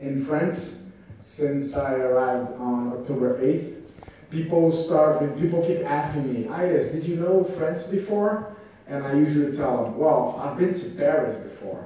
in France since I arrived on October 8th. People start, people keep asking me, Ayres, did you know France before? And I usually tell them, well, I've been to Paris before,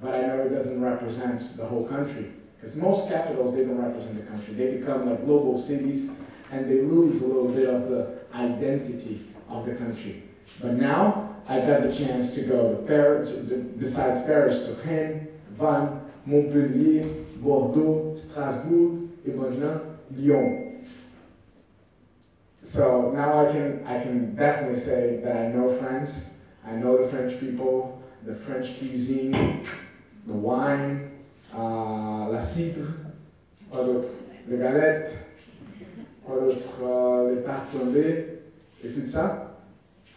but I know it doesn't represent the whole country. Because most capitals, they don't represent the country. They become like global cities and they lose a little bit of the identity of the country. But now I've got the chance to go to Paris, besides Paris, to Rennes, Vannes, Montpellier, Bordeaux, Strasbourg, et maintenant Lyon. So now I can, I can definitely say that I know France. I know the French people, the French cuisine, the wine, uh, la cidre, quoi d'autre Les galettes, quoi d'autre uh, Les tartes flambées, et tout ça.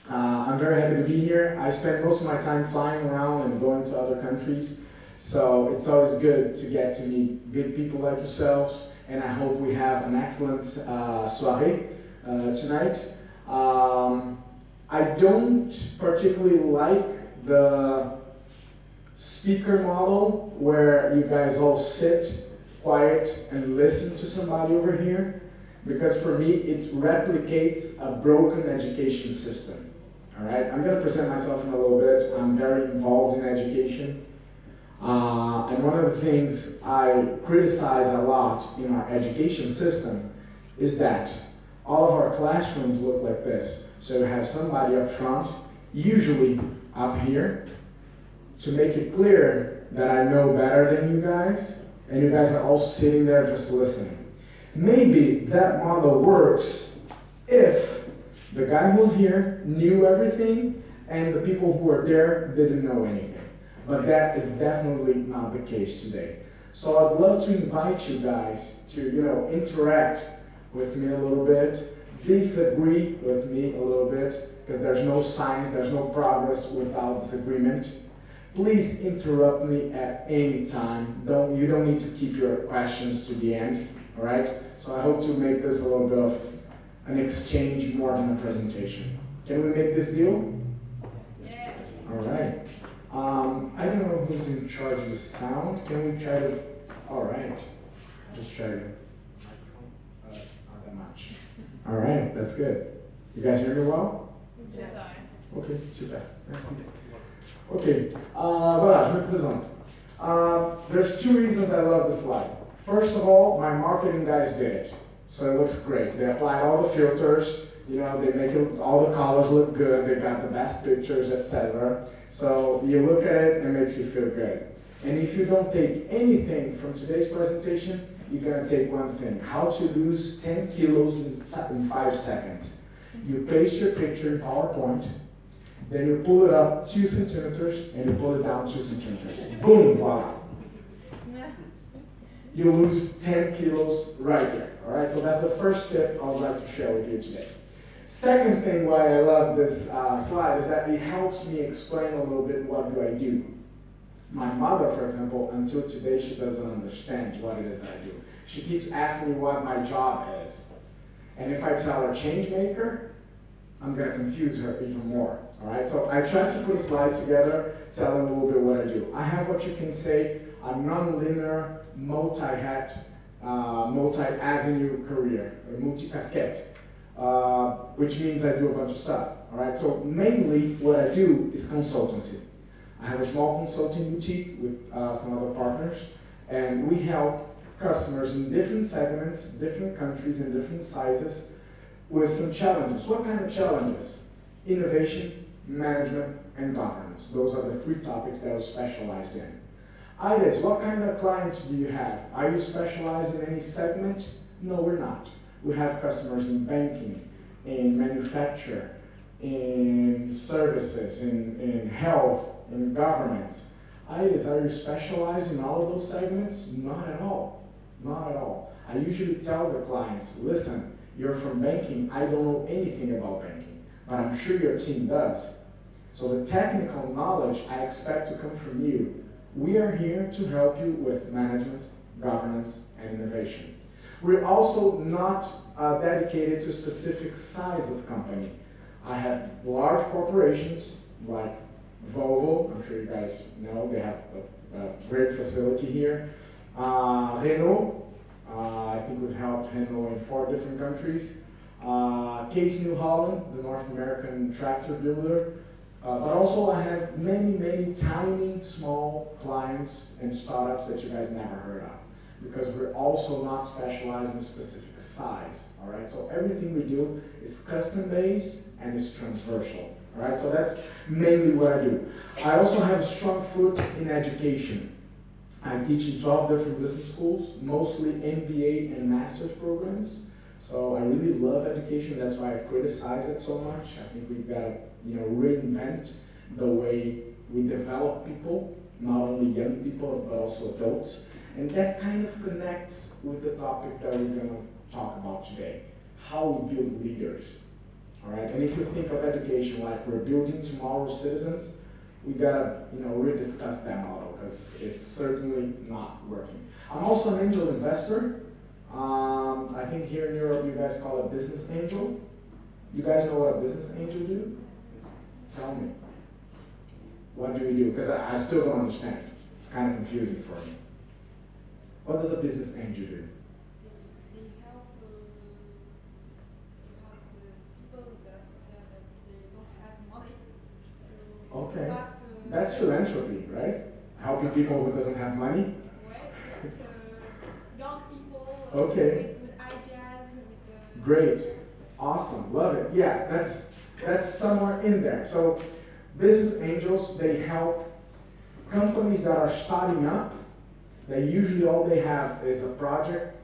Uh, I'm very happy to be here. I spend most of my time flying around and going to other countries, so it's always good to get to meet good people like yourselves, and I hope we have an excellent uh, soirée uh, tonight. Um, I don't particularly like the speaker model where you guys all sit quiet and listen to somebody over here because for me it replicates a broken education system. All right, I'm going to present myself in a little bit. I'm very involved in education. Uh, and one of the things I criticize a lot in our education system is that all of our classrooms look like this. So you have somebody up front, usually up here, to make it clear that I know better than you guys, and you guys are all sitting there just listening. Maybe that model works if the guy who's here knew everything and the people who were there didn't know anything. But that is definitely not the case today. So I'd love to invite you guys to, you know, interact with me a little bit, disagree with me a little bit, because there's no science, there's no progress without disagreement. Please interrupt me at any time. Don't, you don't need to keep your questions to the end, all right? So I hope to make this a little bit of an exchange more than a presentation. Can we make this deal? Yes. All right. Um, I don't know who's in charge of the sound. Can we try to? All right. Just try to. Uh, not that much. All right, that's good. You guys hear me well? Yes. Ok, super. Merci. Ok, uh, voilà, je me présente. Uh, there's two reasons I love this slide. First of all, my marketing guys did it. So it looks great. They applied all the filters, you know, they make it, all the colors look good, they got the best pictures, etc. So you look at it, it makes you feel good. And if you don't take anything from today's presentation, you're gonna take one thing, how to lose 10 kilos in, in five seconds. You paste your picture in PowerPoint, then you pull it up two centimeters, and you pull it down two centimeters. Boom, voila. You lose 10 kilos right there. All right, so that's the first tip I would like to share with you today. Second thing why I love this uh, slide is that it helps me explain a little bit what do I do. My mother, for example, until today, she doesn't understand what it is that I do. She keeps asking me what my job is. And if I tell her change maker, I'm gonna confuse her even more. All right, so I tried to put a slide together telling a little bit what I do. I have what you can say a non-linear, multi-hat, uh, multi-avenue career, a multi-casquette, uh, which means I do a bunch of stuff. All right, so mainly what I do is consultancy. I have a small consulting boutique with uh, some other partners, and we help customers in different segments, different countries, and different sizes with some challenges. What kind of challenges? Innovation, management, and governance. Those are the three topics that I specialized in. Ayres, what kind of clients do you have? Are you specialized in any segment? No, we're not. We have customers in banking, in manufacture, in services, in, in health, in governments. Ayres, are you specialized in all of those segments? Not at all. Not at all. I usually tell the clients, listen, you're from banking, I don't know anything about banking, but I'm sure your team does. So the technical knowledge I expect to come from you. We are here to help you with management, governance, and innovation. We're also not uh, dedicated to a specific size of company. I have large corporations like Volvo, I'm sure you guys know, they have a, a great facility here. Uh, Renault, uh, I think we've helped Renault in four different countries. Uh, Case New Holland, the North American tractor builder. Uh, but also I have many, many tiny, small clients and startups that you guys never heard of because we're also not specialized in a specific size, all right? So everything we do is custom based and is transversal, all right? So that's mainly what I do. I also have a strong foot in education. I teach in 12 different business schools, mostly MBA and master's programs. So I really love education. That's why I criticize it so much. I think we've got to, you know, reinvent the way we develop people, not only young people but also adults. And that kind of connects with the topic that we're going to talk about today: how we build leaders. All right. And if you think of education like we're building tomorrow's citizens, we gotta, you know, rediscuss that model because it's certainly not working. I'm also an angel investor. Um, I think here in Europe you guys call it business angel. You guys know what a business angel do? Tell me. What do we do? Because I, I still don't understand. It's kind of confusing for me. What does a business angel do? Okay. That's philanthropy, right? Helping people who doesn't have money. young people. Okay. With, ideas. With, Great. Awesome. Love it. Yeah, that's that's somewhere in there. So business angels, they help companies that are starting up. They usually all they have is a project,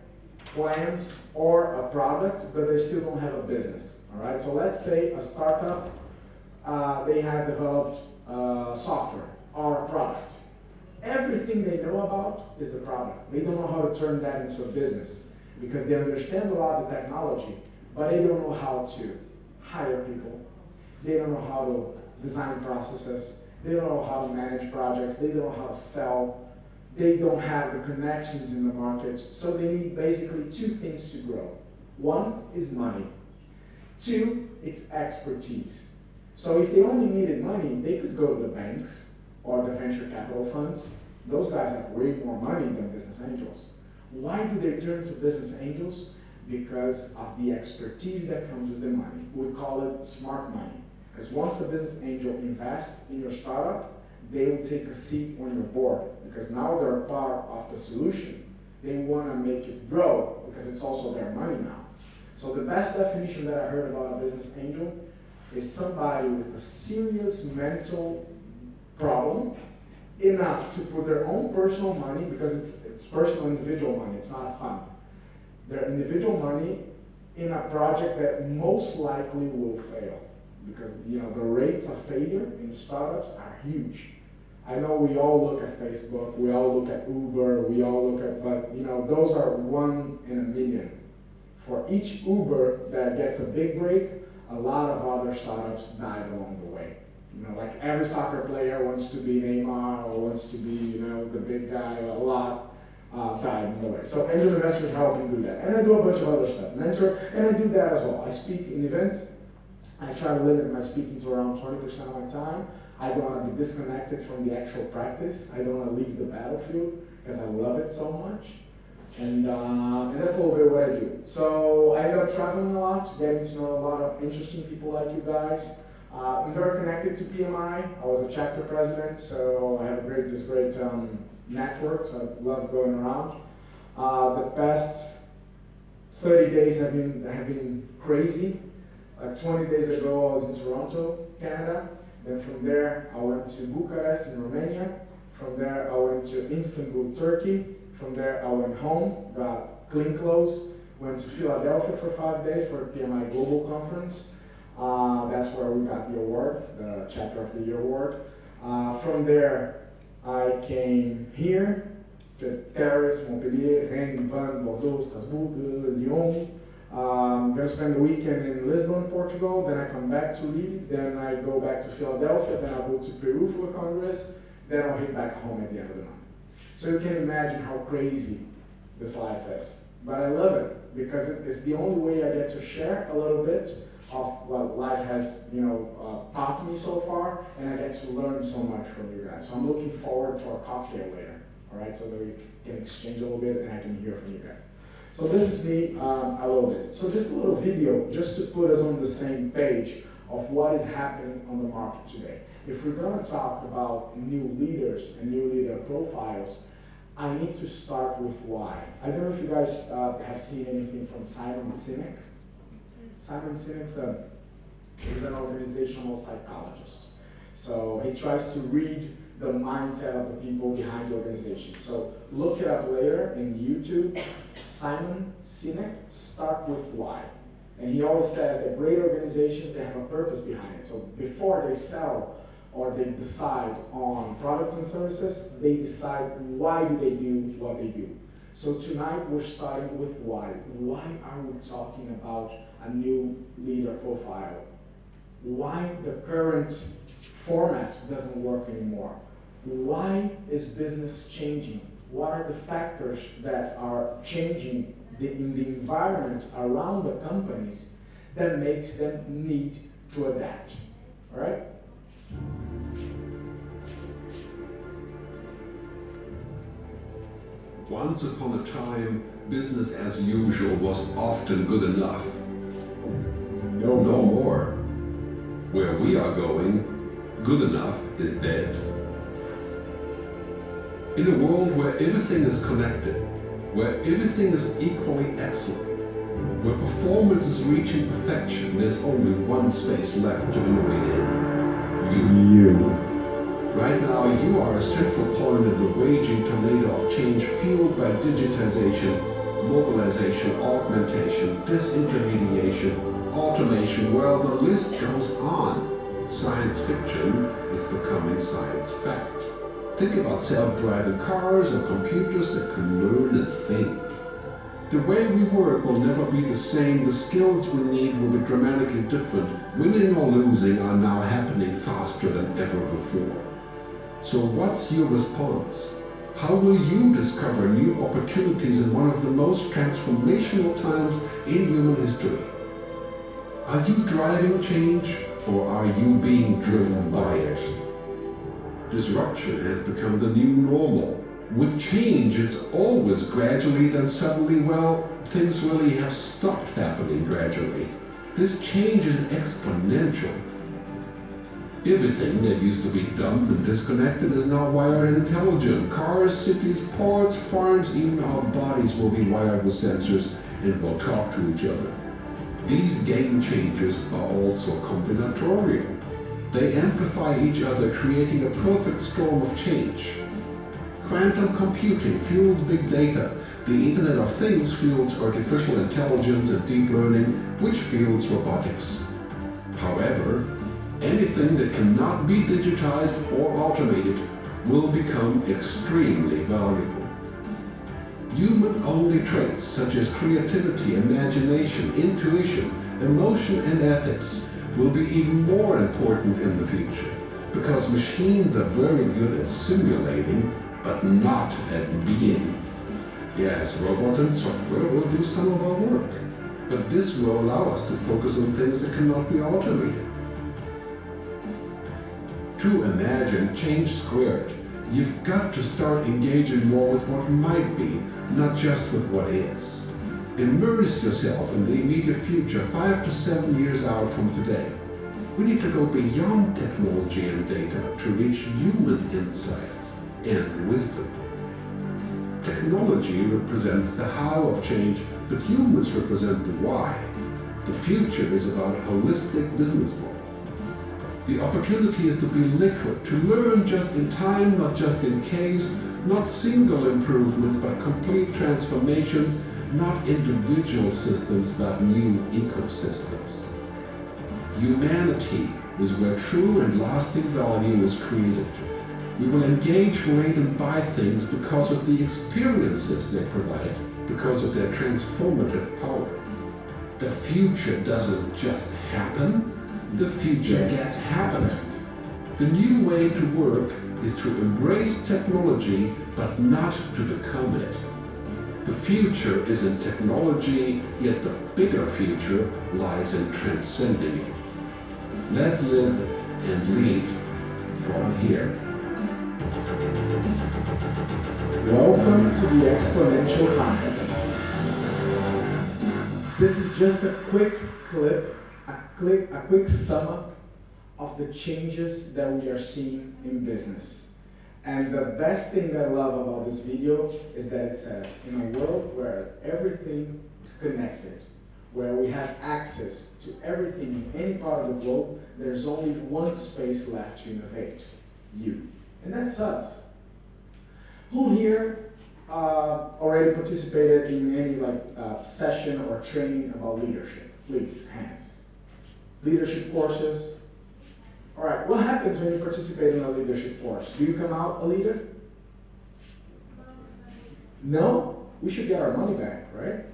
plans, or a product, but they still don't have a business. All right. So let's say a startup, uh, they have developed uh, software or a product. Everything they know about is the product. They don't know how to turn that into a business because they understand a lot of the technology, but they don't know how to hire people. They don't know how to design processes. They don't know how to manage projects. They don't know how to sell. They don't have the connections in the market. So they need basically two things to grow. One is money. Two, it's expertise. So if they only needed money, they could go to the banks or the venture capital funds. Those guys have way more money than business angels. Why do they turn to business angels? Because of the expertise that comes with the money. We call it smart money. Because once a business angel invests in your startup, they will take a seat on your board because now they're part of the solution. They want to make it grow because it's also their money now. So the best definition that I heard about a business angel is somebody with a serious mental problem enough to put their own personal money, because it's, it's personal individual money, it's not a fund, their individual money in a project that most likely will fail. Because you know the rates of failure in startups are huge. I know we all look at Facebook, we all look at Uber, we all look at, but you know those are one in a million. For each Uber that gets a big break, a lot of other startups died along the way. You know, like every soccer player wants to be Neymar or wants to be, you know, the big guy. A lot uh, died along the way. So angel investors help me do that, and I do a bunch of other stuff. Mentor, and I do that as well. I speak in events. I try to limit my speaking to around 20% of my time. I don't want to be disconnected from the actual practice. I don't want to leave the battlefield because I love it so much. And, uh, and that's a little bit what I do. So I end up traveling a lot, getting to know a lot of interesting people like you guys. Uh, I'm very connected to PMI. I was a chapter president, so I have a great, this great um, network. So I love going around. Uh, the past 30 days have been have been crazy. Uh, 20 days ago, I was in Toronto, Canada. Then from there, I went to Bucharest in Romania. From there, I went to Istanbul, Turkey. From there, I went home, got clean clothes, went to Philadelphia for five days for PMI Global Conference. Uh, that's where we got the award, the Chapter of the Year award. Uh, from there, I came here to Paris, Montpellier, Rennes, Vannes, Bordeaux, Strasbourg, Lyon. Um, gonna spend the weekend in Lisbon, Portugal. Then I come back to Lille. Then I go back to Philadelphia. Then I'll go to Peru for a congress. Then I'll head back home at the end of the month. So you can imagine how crazy this life is. But I love it because it's the only way I get to share a little bit of what life has, you know, uh, taught me so far, and I get to learn so much from you guys. So I'm looking forward to our cocktail later. all right, so that we can exchange a little bit and I can hear from you guys. So this is me um, a little. So just a little video, just to put us on the same page of what is happening on the market today. If we're going to talk about new leaders and new leader profiles, I need to start with why. I don't know if you guys uh, have seen anything from Simon Sinek. Simon Sinek is an organizational psychologist. So he tries to read the mindset of the people behind the organization. So look it up later in YouTube. Simon Sinek, start with why. And he always says that great organizations, they have a purpose behind it. So before they sell or they decide on products and services, they decide why do they do what they do. So tonight we're starting with why. Why are we talking about a new leader profile? Why the current format doesn't work anymore? Why is business changing? What are the factors that are changing the, in the environment around the companies that makes them need to adapt? All right? Once upon a time, business as usual was often good enough. No, No more. Where we are going, good enough is dead. In a world where everything is connected, where everything is equally excellent, where performance is reaching perfection, there's only one space left to innovate in. You. You. Right now, you are a central point in the raging tornado of change fueled by digitization, mobilization, augmentation, disintermediation, automation, well, the list goes on. Science fiction is becoming science fact. Think about self-driving cars and computers that can learn and think. The way we work will never be the same. The skills we need will be dramatically different. Winning or losing are now happening faster than ever before. So what's your response? How will you discover new opportunities in one of the most transformational times in human history? Are you driving change or are you being driven by it? Disruption has become the new normal. With change, it's always gradually, then suddenly, well, things really have stopped happening gradually. This change is exponential. Everything that used to be dumb and disconnected is now wired and intelligent. Cars, cities, ports, farms, even our bodies will be wired with sensors and will talk to each other. These game changers are also combinatorial. They amplify each other, creating a perfect storm of change. Quantum computing fuels big data. The Internet of Things fuels artificial intelligence and deep learning, which fuels robotics. However, anything that cannot be digitized or automated will become extremely valuable. Human-only traits such as creativity, imagination, intuition, emotion, and ethics will be even more important in the future because machines are very good at simulating but not at being. Yes, robots and software will do some of our work, but this will allow us to focus on things that cannot be automated. To imagine change squared, you've got to start engaging more with what might be, not just with what is. Immerse yourself in the immediate future, five to seven years out from today. We need to go beyond technology and data to reach human insights and wisdom. Technology represents the how of change, but humans represent the why. The future is about a holistic business model. The opportunity is to be liquid, to learn just in time, not just in case, not single improvements, but complete transformations, not individual systems, but new ecosystems. Humanity is where true and lasting value is created. We will engage, rate, and buy things because of the experiences they provide, because of their transformative power. The future doesn't just happen, the future gets happening. The new way to work is to embrace technology, but not to become it. The future is in technology, yet the bigger future lies in transcending it. Let's live and lead from here. Welcome to the Exponential Times. This is just a quick clip, a quick, a quick sum up of the changes that we are seeing in business. And the best thing I love about this video is that it says, in a world where everything is connected, where we have access to everything in any part of the globe, there's only one space left to innovate you. And that's us. Who here uh, already participated in any like uh, session or training about leadership? Please, hands. Leadership courses. All right, what happens when you participate in a leadership course? Do you come out a leader? No? We should get our money back, right?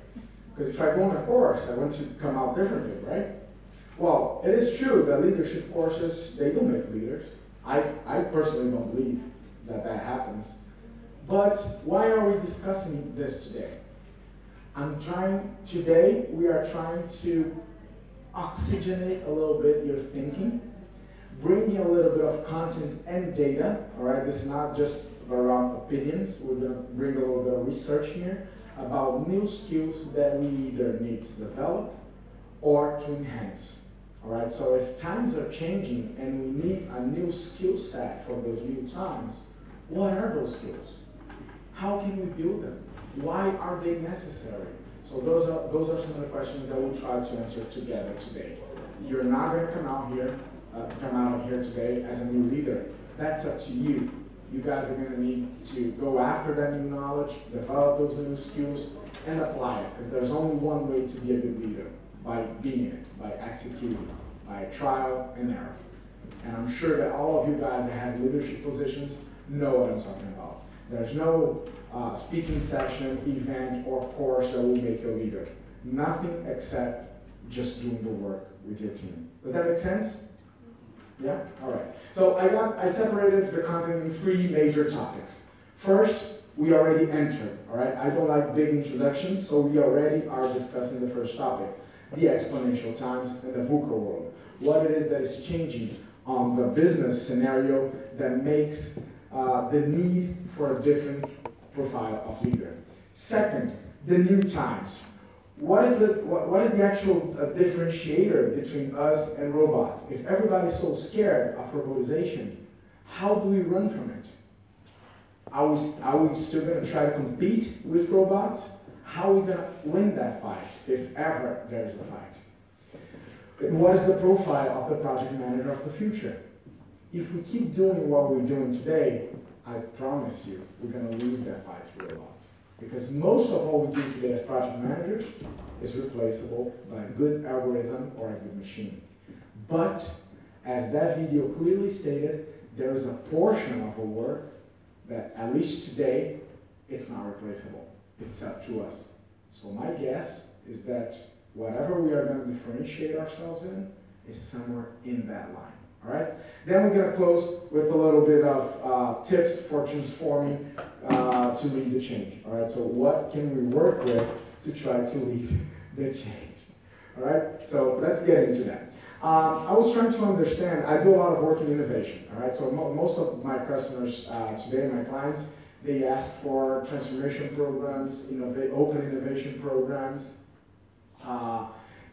Because if I go on a course, I want to come out differently, right? Well, it is true that leadership courses, they don't make leaders. I, I personally don't believe that that happens. But why are we discussing this today? I'm trying, today we are trying to oxygenate a little bit your thinking, bring you a little bit of content and data, all right? This is not just around opinions. We're gonna bring a little bit of research here about new skills that we either need to develop or to enhance. All right, so if times are changing and we need a new skill set for those new times, what are those skills? How can we build them? Why are they necessary? So those are those are some of the questions that we'll try to answer together today. You're not to come out here, uh, come out of here today as a new leader. That's up to you. You guys are going to need to go after that new knowledge, develop those new skills, and apply it. Because there's only one way to be a good leader by being it, by executing, by trial and error. And I'm sure that all of you guys that have leadership positions know what I'm talking about. There's no uh, speaking session, event, or course that will make you a leader. Nothing except just doing the work with your team. Does that make sense? Yeah? All right. So I got I separated the content in three major topics. First, we already entered, all right? I don't like big introductions, so we already are discussing the first topic, the exponential times in the VUCA world. What it is that is changing on the business scenario that makes uh, the need for a different profile of leader. Second, the new times. What is the, what, what is the actual uh, differentiator between us and robots? If everybody's so scared of robotization, how do we run from it? Are we, are we still going to try to compete with robots? How are we going to win that fight, if ever there's a fight? What is the profile of the project manager of the future? If we keep doing what we're doing today, I promise you, we're going to lose that fight for robots. Because most of what we do today as project managers is replaceable by a good algorithm or a good machine. But, as that video clearly stated, there is a portion of our work that, at least today, it's not replaceable. It's up to us. So my guess is that whatever we are going to differentiate ourselves in is somewhere in that line. All right? Then we're going to close with a little bit of uh, tips for transforming uh, to lead the change. All right? So what can we work with to try to lead the change? All right? So let's get into that. Um, I was trying to understand. I do a lot of work in innovation. All right? So mo- most of my customers uh, today, my clients, they ask for transformation programs, innova- open innovation programs. Uh,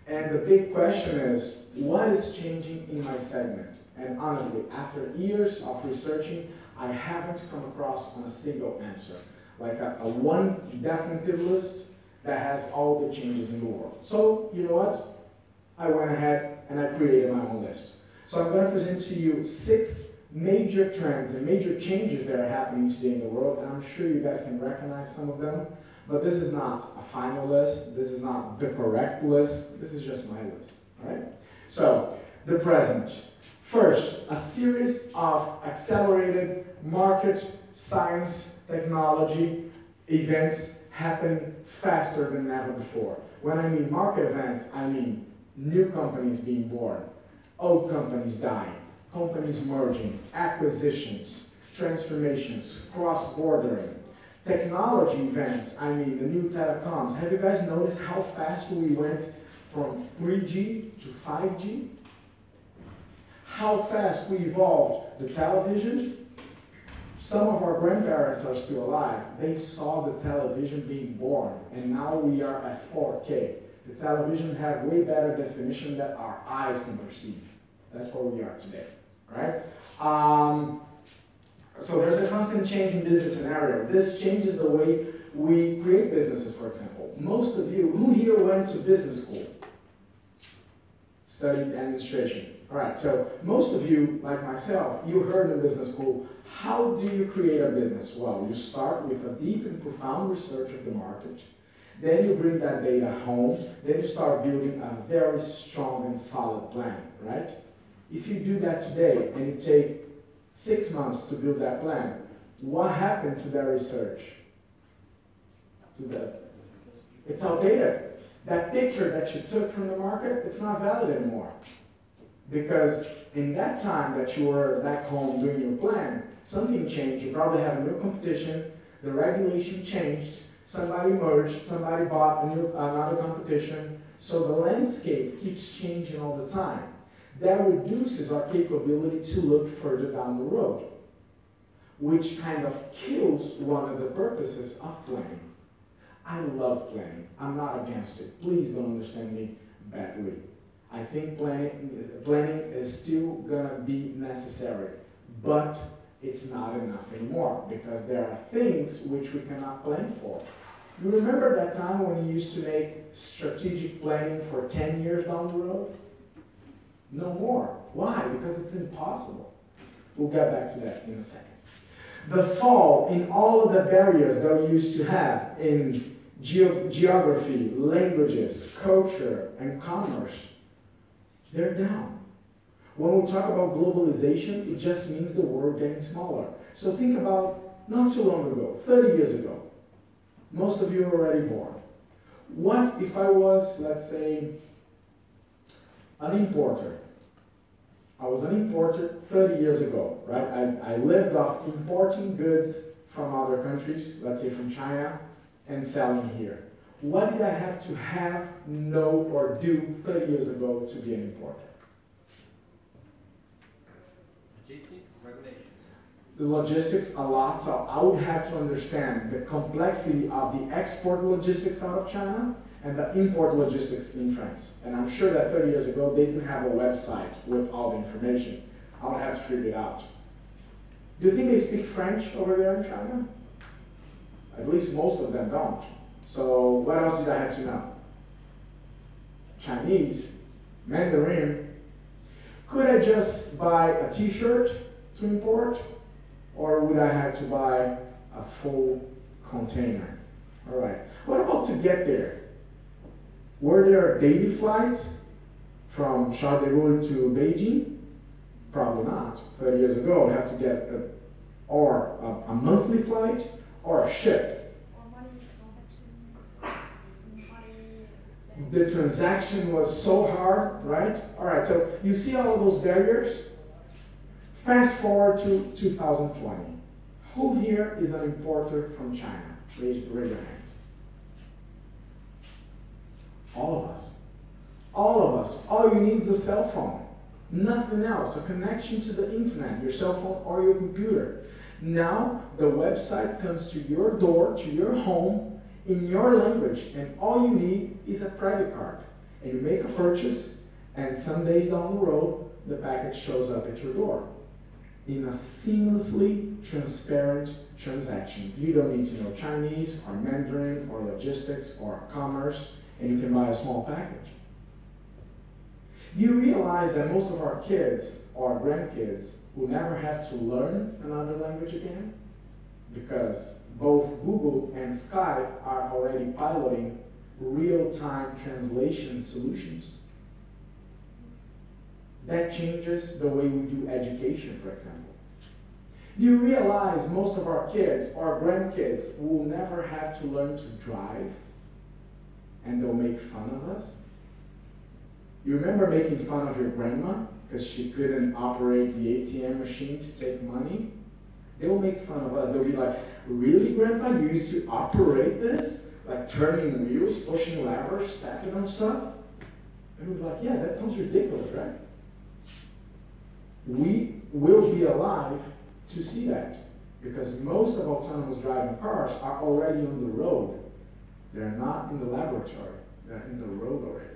and the big question is, what is changing in my segment? And honestly, after years of researching, I haven't come across on a single answer, like a, a one definitive list that has all the changes in the world. So, you know what? I went ahead and I created my own list. So I'm going to present to you six major trends and major changes that are happening today in the world, and I'm sure you guys can recognize some of them. But this is not a final list. This is not the correct list. This is just my list. All right? So, the present. First, a series of accelerated market science technology events happen faster than ever before. When I mean market events, I mean new companies being born, old companies dying, companies merging, acquisitions, transformations, cross-bordering, technology events, I mean the new telecoms. Have you guys noticed how fast we went from 3G to 5G? How fast we evolved the television some of our grandparents are still alive. They saw the television being born, and now we are at 4K. The television have way better definition that our eyes can perceive. That's where we are today, right? Um, so there's a constant change in business scenario. This changes the way we create businesses, for example. Most of you, who here went to business school? Studied administration. All right, so most of you, like myself, you heard in business school, how do you create a business? Well, you start with a deep and profound research of the market. Then you bring that data home. Then you start building a very strong and solid plan, right? If you do that today and you take six months to build that plan, what happened to that research? To that? It's outdated. That picture that you took from the market, it's not valid anymore. Because in that time that you were back home doing your plan, something changed. You probably had a new competition, the regulation changed, somebody merged, somebody bought a new, another competition. So the landscape keeps changing all the time. That reduces our capability to look further down the road, which kind of kills one of the purposes of planning. I love planning. I'm not against it. Please don't understand me badly. I think planning, planning is still gonna be necessary, but it's not enough anymore because there are things which we cannot plan for. You remember that time when you used to make strategic planning for 10 years down the road? No more. Why? Because it's impossible. We'll get back to that in a second. The fall in all of the barriers that we used to have in Ge- geography, languages, culture, and commerce, they're down. When we talk about globalization, it just means the world getting smaller. So think about not too long ago, 30 years ago. Most of you are already born. What if I was, let's say, an importer? I was an importer 30 years ago, right? I, I lived off importing goods from other countries, let's say from China, and selling here. What did I have to have, know, or do 30 years ago to be an importer? Logistic regulation. The logistics a lot, so I would have to understand the complexity of the export logistics out of China and the import logistics in France. And I'm sure that 30 years ago they didn't have a website with all the information. I would have to figure it out. Do you think they speak French over there in China? At least most of them don't. So what else did I have to know? Chinese, Mandarin. Could I just buy a t-shirt to import? Or would I have to buy a full container? All right. What about to get there? Were there daily flights from Charles to Beijing? Probably not. 30 years ago, I had to get a, or a, a monthly flight or a ship. Or money transaction. Money. The transaction was so hard, right? All right, so you see all of those barriers? Fast forward to 2020. Who here is an importer from China? Raise, raise your hands. All of us. All of us. All you need is a cell phone. Nothing else. A connection to the internet, your cell phone or your computer. Now the website comes to your door, to your home, in your language, and all you need is a credit card. And you make a purchase, and some days down the road, the package shows up at your door in a seamlessly transparent transaction. You don't need to know Chinese or Mandarin or logistics or commerce, and you can buy a small package. Do you realize that most of our kids or grandkids will never have to learn another language again? Because both Google and Skype are already piloting real time translation solutions. That changes the way we do education, for example. Do you realize most of our kids or grandkids will never have to learn to drive and they'll make fun of us? You remember making fun of your grandma because she couldn't operate the ATM machine to take money? They'll make fun of us. They'll be like, Really, Grandpa? You used to operate this? Like turning wheels, pushing levers, tapping on stuff? And be like, Yeah, that sounds ridiculous, right? We will be alive to see that. Because most of autonomous driving cars are already on the road. They're not in the laboratory, they're in the road already.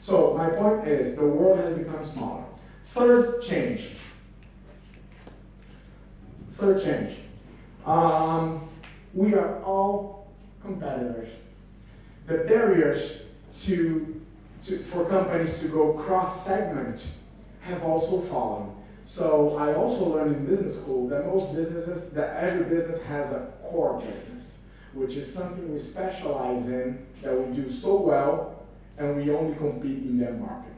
So, my point is the world has become smaller. Third change. Third change. Um, we are all competitors. The barriers to, to, for companies to go cross segment have also fallen. So I also learned in business school that most businesses, that every business has a core business, which is something we specialize in that we do so well and we only compete in that market.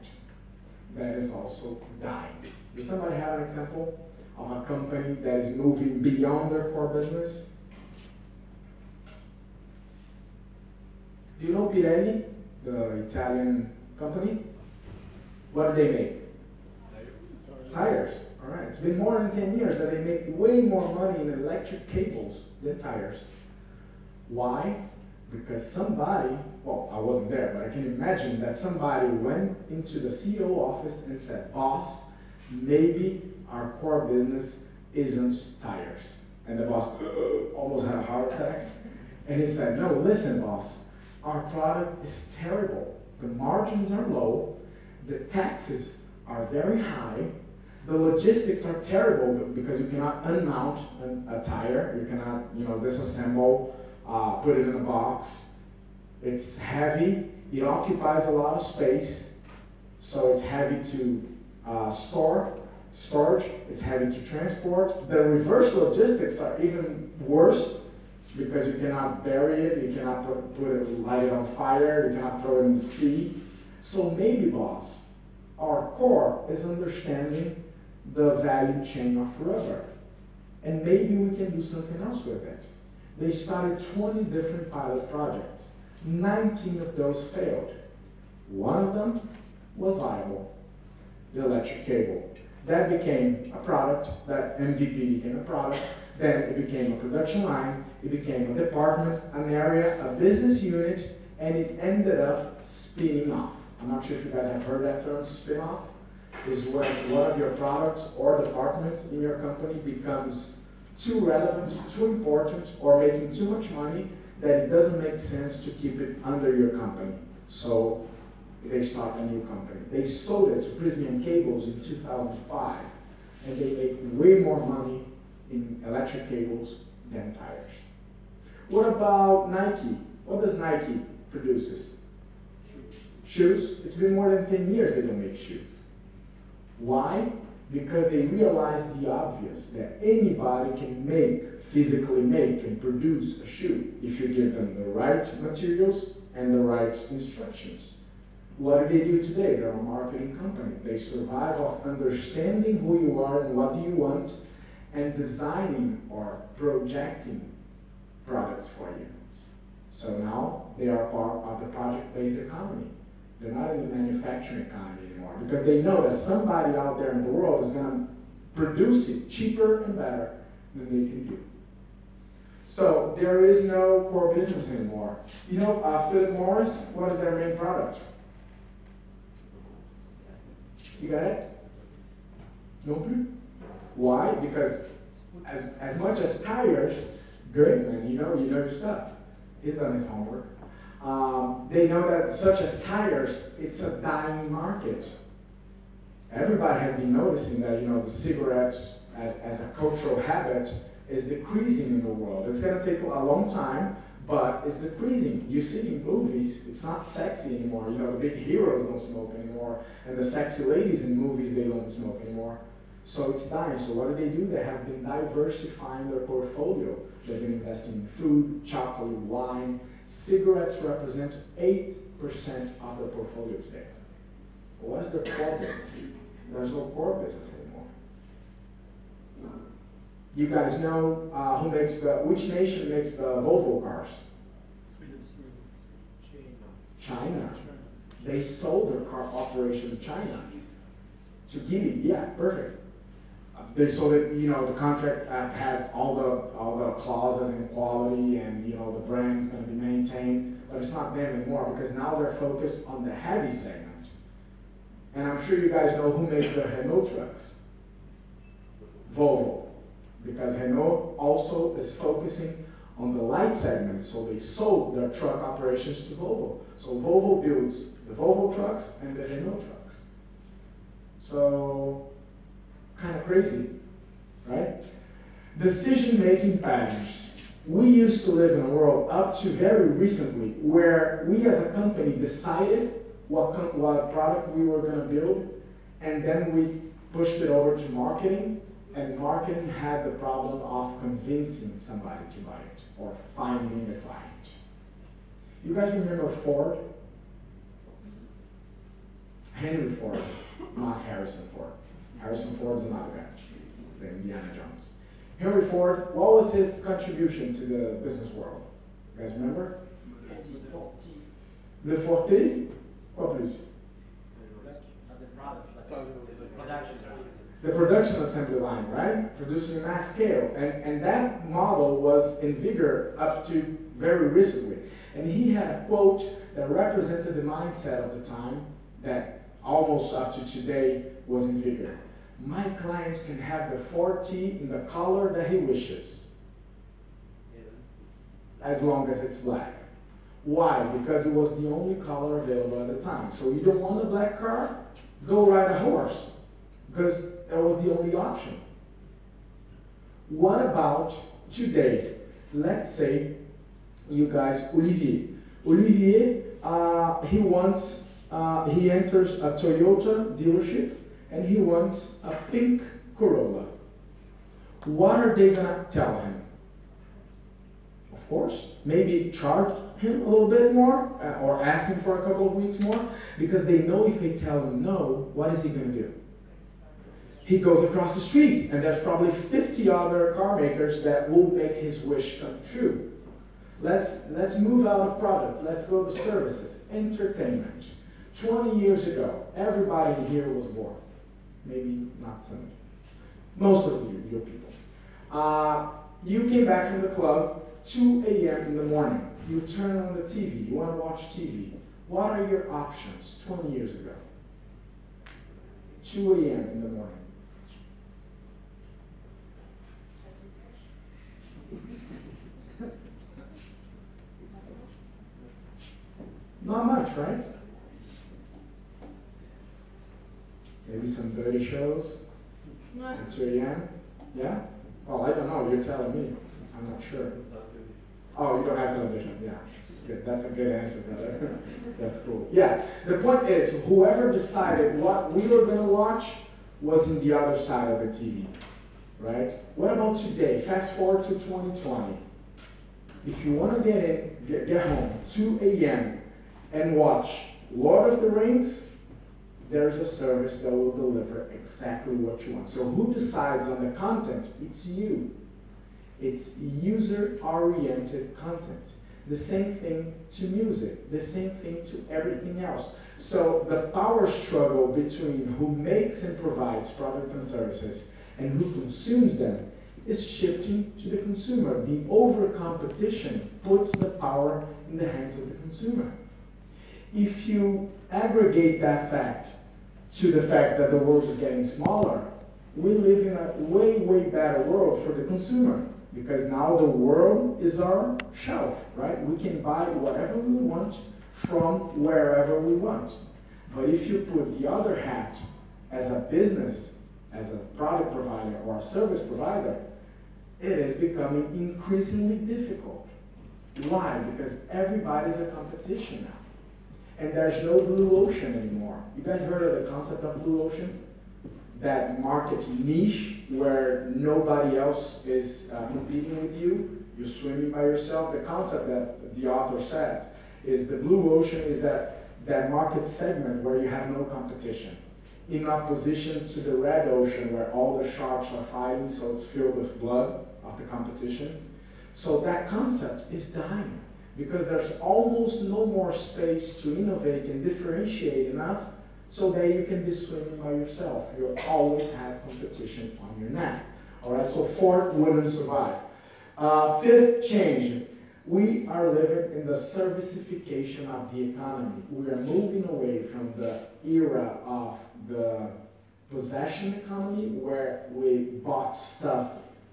That is also dying. Does somebody have an example of a company that is moving beyond their core business? Do you know Pirelli, the Italian company? What do they make? Tires. All right. It's been more than 10 years that they make way more money in electric cables than tires. Why? Because somebody, well, I wasn't there, but I can imagine that somebody went into the CEO office and said, Boss, maybe our core business isn't tires. And the boss almost had a heart attack. And he said, No, listen, boss, our product is terrible. The margins are low, the taxes are very high, the logistics are terrible because you cannot unmount a, a tire, you cannot, you know, disassemble, uh, put it in a box. It's heavy, it occupies a lot of space, so it's heavy to uh, store, storage, it's heavy to transport. The reverse logistics are even worse because you cannot bury it, you cannot put, put it, light it on fire, you cannot throw it in the sea. So maybe, boss, our core is understanding the value chain of rubber. And maybe we can do something else with it. They started 20 different pilot projects. 19 of those failed. One of them was viable, the electric cable. That became a product, that MVP became a product, then it became a production line, it became a department, an area, a business unit, and it ended up spinning off. I'm not sure if you guys have heard that term, spin off is when one of your products or departments in your company becomes too relevant, too important, or making too much money that it doesn't make sense to keep it under your company. So they start a new company. They sold it to Prysmian Cables in 2005, and they make way more money in electric cables than tires. What about Nike? What does Nike produces? Shoes. It's been more than 10 years they don't make shoes. Why? Because they realize the obvious that anybody can make, physically make, and produce a shoe if you give them the right materials and the right instructions. What do they do today? They're a marketing company. They survive off understanding who you are and what do you want and designing or projecting products for you. So now they are part of the project-based economy. They're not in the manufacturing economy anymore because they know that somebody out there in the world is going to produce it cheaper and better than they can do. So there is no core business anymore. You know, uh, Philip Morris, what is their main product? Cigarette? No plus. Why? Because as, as much as tires, good man, you know, you know your stuff. He's done his homework. Um, they know that such as tires, it's a dying market. Everybody has been noticing that you know the cigarette as, as a cultural habit is decreasing in the world. It's going to take a long time, but it's decreasing. You see in movies, it's not sexy anymore. You know the big heroes don't smoke anymore, and the sexy ladies in movies they don't smoke anymore. So it's dying. So what do they do? They have been diversifying their portfolio. They've been investing in food, chocolate, wine Cigarettes represent 8% of their portfolio today. So what is their core business? There's no core business anymore. You guys know uh, who makes the, which nation makes the Volvo cars? China. They sold their car operation to China. To Guinea, yeah, perfect they so that you know the contract uh, has all the all the clauses and quality and you know the brand's going to be maintained, but it's not them anymore because now they're focused on the heavy segment. And I'm sure you guys know who makes the Renault trucks. Volvo. Because Renault also is focusing on the light segment, so they sold their truck operations to Volvo. So Volvo builds the Volvo trucks and the Renault trucks. So, kind of crazy, right? Decision making patterns. We used to live in a world up to very recently where we as a company decided what, what product we were going to build, and then we pushed it over to marketing, and marketing had the problem of convincing somebody to buy it or finding the client. You guys remember Ford? Henry Ford, not Harrison Ford. Harrison Ford is another guy. It's the Indiana Jones. Henry Ford, what was his contribution to the business world? You guys remember? Le Forte? Quoi plus? Not the product, the production. The production assembly line, right? Producing a mass scale. And, and that model was in vigor up to very recently. And he had a quote that represented the mindset of the time that almost up to today was in vigor. My client can have the Ford T in the color that he wishes, as long as it's black. Why? Because it was the only color available at the time. So you don't want a black car? Go ride a horse because that was the only option. What about today? Let's say you guys, Olivier. Olivier, uh, he wants, uh, he enters a Toyota dealership and he wants a pink Corolla. What are they gonna tell him? Of course, maybe charge him a little bit more uh, or ask him for a couple of weeks more because they know if they tell him no, what is he gonna do? He goes across the street and there's probably 50 other car makers that will make his wish come true. Let's let's move out of products. Let's go to services entertainment. 20 years ago everybody here was born maybe not some most of you your people. Uh, you came back from the club 2 a.m in the morning. You turn on the tv you want to watch tv what are your options 20 years ago? 2 a.m in the morning Not much, right? Maybe some dirty shows at 2 a.m. Yeah? Oh, I don't know. You're telling me. I'm not sure. Oh, you don't have television. Yeah. Good. That's a good answer, brother. That's cool. Yeah. The point is, whoever decided what we were going to watch was in the other side of the TV. Right? What about today? Fast forward to 2020. If you want to get in, get, get home, 2 a.m., and watch Lord of the Rings, there's a service that will deliver exactly what you want. So, who decides on the content? It's you. It's user oriented content. The same thing to music, the same thing to everything else. So, the power struggle between who makes and provides products and services and who consumes them is shifting to the consumer. The over competition puts the power in the hands of the consumer if you aggregate that fact to the fact that the world is getting smaller, we live in a way, way better world for the consumer because now the world is our shelf, right? We can buy whatever we want from wherever we want. But if you put the other hat as a business, as a product provider or a service provider, it is becoming increasingly difficult. Why? Because everybody's a competition now and there's no blue ocean anymore. You guys heard of the concept of blue ocean? That market niche where nobody else is uh, competing with you, you're swimming by yourself. The concept that the author says is the blue ocean is that, that market segment where you have no competition. In opposition to the red ocean where all the sharks are fighting, so it's filled with blood of the competition. So that concept is dying because there's almost no more space to innovate and differentiate enough so that you can be swimming by yourself. You'll always have competition on your neck. All right, so fourth, women survive. Uh, fifth change, we are living in the servicification of the economy. We are moving away from the era of the possession economy where we bought stuff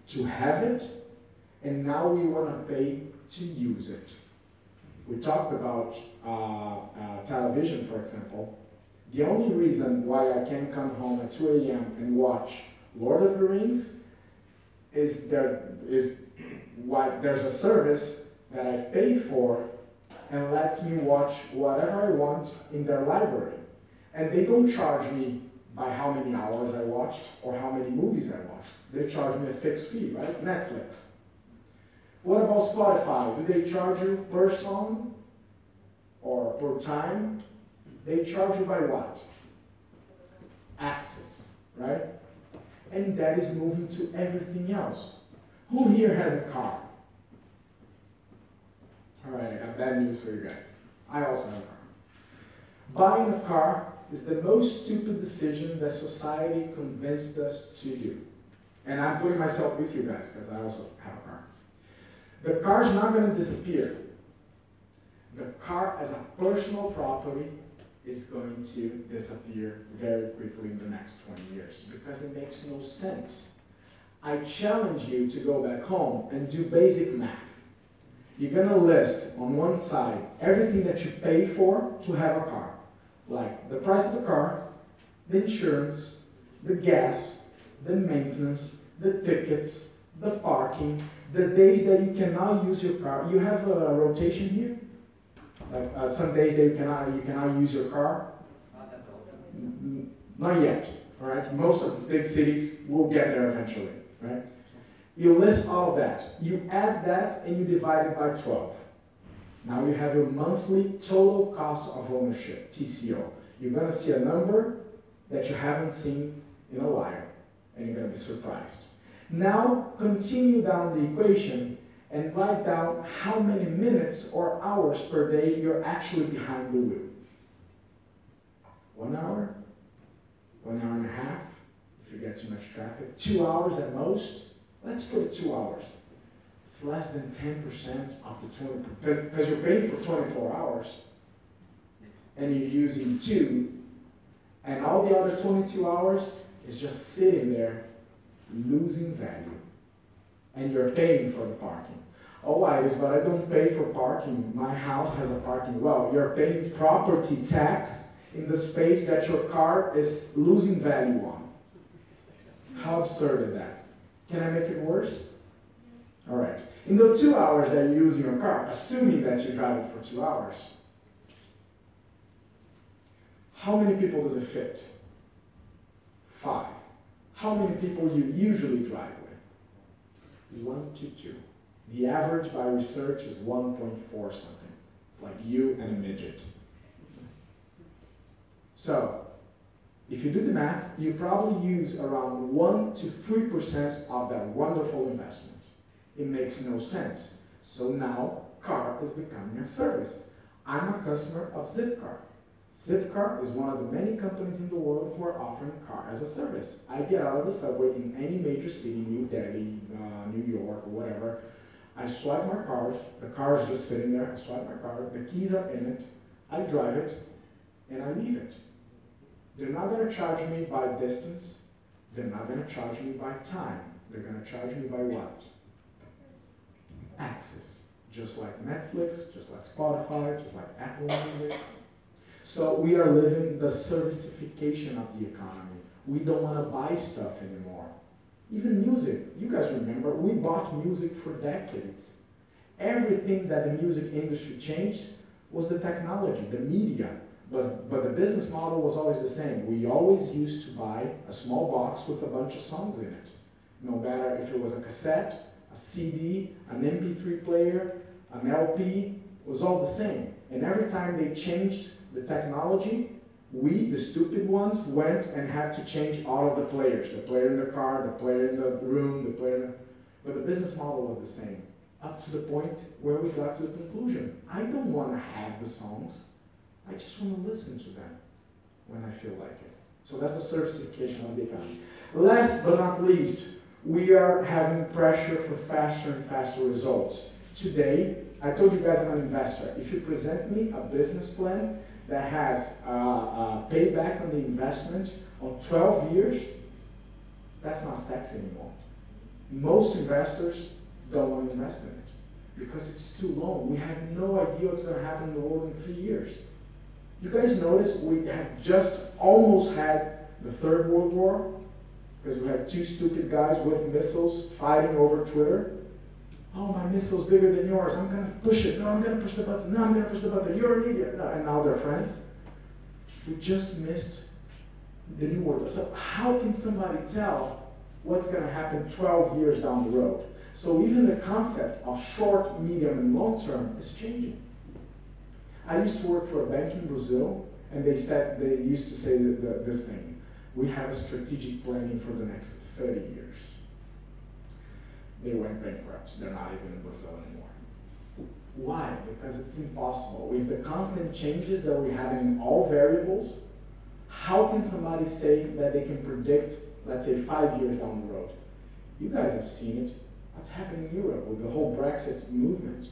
to have it, and now we want to pay to use it. We talked about uh, uh, television, for example. The only reason why I can come home at 2 a.m. and watch Lord of the Rings is there is why there's a service that I pay for and lets me watch whatever I want in their library. And they don't charge me by how many hours I watched or how many movies I watched. They charge me a fixed fee, right? Netflix. What about Spotify? Do they charge you per song or per time? They charge you by what? Access, right? And that is moving to everything else. Who here has a car? All right, I got bad news for you guys. I also have a car. Buying a car is the most stupid decision that society convinced us to do. And I'm putting myself with you guys because I also have a car. The car is not going to disappear. The car as a personal property is going to disappear very quickly in the next 20 years because it makes no sense. I challenge you to go back home and do basic math. You're going to list on one side everything that you pay for to have a car, like the price of the car, the insurance, the gas, the maintenance, the tickets, the parking, the days that you cannot use your car. You have a rotation here? Like uh, some days that you cannot you cannot use your car. Not yet. All right. Most of the big cities will get there eventually. Right. You list all that. You add that and you divide it by 12. Now you have your monthly total cost of ownership (TCO). You're gonna see a number that you haven't seen in a while, and you're gonna be surprised. Now continue down the equation and write down how many minutes or hours per day you're actually behind the wheel. One hour? One hour and a half, if you get too much traffic. Two hours at most? Let's put it two hours. It's less than 10% of the 20, because you're paying for 24 hours and you're using two, and all the other 22 hours is just sitting there losing value. And you're paying for the parking. Oh, Ayres, but I don't pay for parking. My house has a parking. Well, you're paying property tax in the space that your car is losing value on. How absurd is that? Can I make it worse? All right. In the two hours that you're using your car, assuming that you drive it for two hours, how many people does it fit? Five. How many people you usually drive with? One to two. The average by research is 1.4 something. It's like you and a midget. So, if you do the math, you probably use around 1 to 3% of that wonderful investment. It makes no sense. So now, car is becoming a service. I'm a customer of Zipcar. Zipcar is one of the many companies in the world who are offering car as a service. I get out of the subway in any major city, New Delhi, uh, New York, or whatever. I swipe my card. The car is just sitting there. I swipe my card. The keys are in it. I drive it, and I leave it. They're not going to charge me by distance. They're not going to charge me by time. They're going to charge me by what? Access. Just like Netflix, just like Spotify, just like Apple Music. So we are living the servicification of the economy. We don't want to buy stuff anymore. Even music. You guys remember, we bought music for decades. Everything that the music industry changed was the technology, the media. But, but the business model was always the same. We always used to buy a small box with a bunch of songs in it. No matter if it was a cassette, a CD, an MP3 player, an LP, it was all the same. And every time they changed the technology, we, the stupid ones, went and had to change all of the players. The player in the car, the player in the room, the player the... But the business model was the same. Up to the point where we got to the conclusion. I don't want to have the songs. I just want to listen to them when I feel like it. So that's the servicification of the economy. Last but not least, we are having pressure for faster and faster results. Today, I told you guys I'm an investor. If you present me a business plan that has uh, uh, payback on the investment on 12 years, that's not sexy anymore. Most investors don't want to invest in it because it's too long. We have no idea what's going to happen in the world in three years. You guys notice we have just almost had the Third World War because we had two stupid guys with missiles fighting over Twitter. Oh, my missile's bigger than yours. I'm going to push it. No, I'm going to push the button. No, I'm going to push the button. You're an idiot. No, and now they're friends. We just missed the new world. So, how can somebody tell what's going to happen 12 years down the road? So, even the concept of short, medium, and long term is changing. I used to work for a bank in Brazil, and they said they used to say the, the, this thing: we have a strategic planning for the next 30 years. They went bankrupt. They're not even in Brazil anymore. Why? Because it's impossible. With the constant changes that we have in all variables, how can somebody say that they can predict, let's say, five years down the road? You guys have seen it. What's happening in Europe with the whole Brexit movement,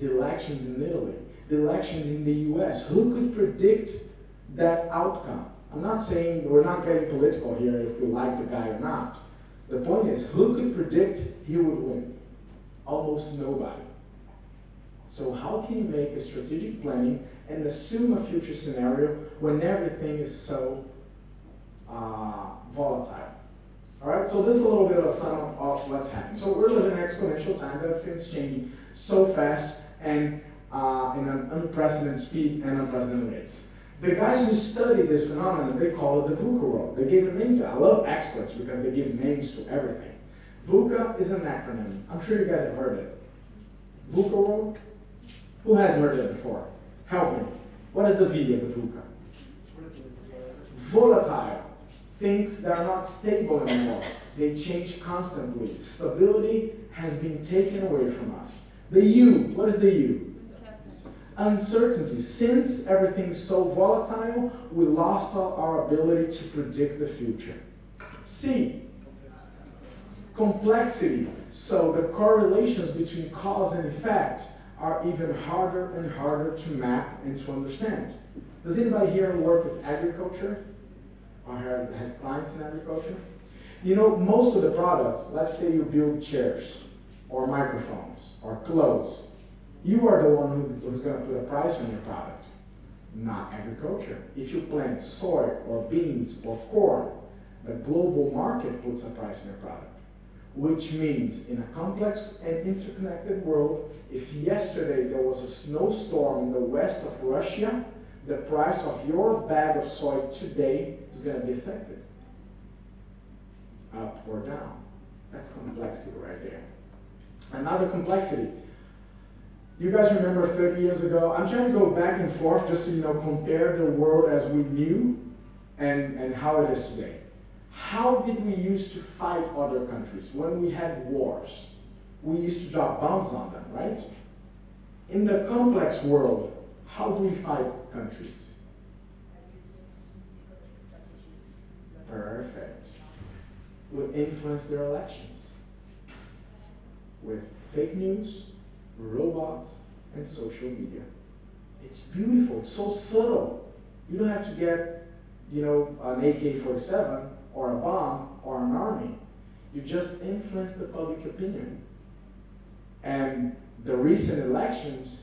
the elections in Italy, the elections in the US. Who could predict that outcome? I'm not saying we're not getting political here if we like the guy or not. The point is, who could predict he would win? Almost nobody. So, how can you make a strategic planning and assume a future scenario when everything is so uh, volatile? All right, so this is a little bit of a sum up of what's happening. So, we're living in exponential times, everything's changing so fast and uh, in an unprecedented speed and unprecedented rates. The guys who study this phenomenon, they call it the VUCA world. They give a name to it. I love experts because they give names to everything. VUCA is an acronym. I'm sure you guys have heard it. VUCA world? Who has heard it before? Help me. What is the V of the VUCA? Volatile. Things that are not stable anymore. They change constantly. Stability has been taken away from us. The U, what is the U? Uncertainty. Since everything's so volatile, we lost our ability to predict the future. C, complexity. So the correlations between cause and effect are even harder and harder to map and to understand. Does anybody here work with agriculture or has clients in agriculture? You know, most of the products, let's say you build chairs or microphones or clothes, you are the one who's going to put a price on your product, not agriculture. If you plant soy or beans or corn, the global market puts a price on your product. Which means, in a complex and interconnected world, if yesterday there was a snowstorm in the west of Russia, the price of your bag of soy today is going to be affected. Up or down. That's complexity right there. Another complexity. You guys remember 30 years ago? I'm trying to go back and forth just to you know compare the world as we knew and, and how it is today. How did we used to fight other countries when we had wars? We used to drop bombs on them, right? In the complex world, how do we fight countries? Perfect. We influence their elections with fake news, robots, and social media. It's beautiful, it's so subtle. You don't have to get, you know, an AK 47 or a bomb or an army. You just influence the public opinion. And the recent elections,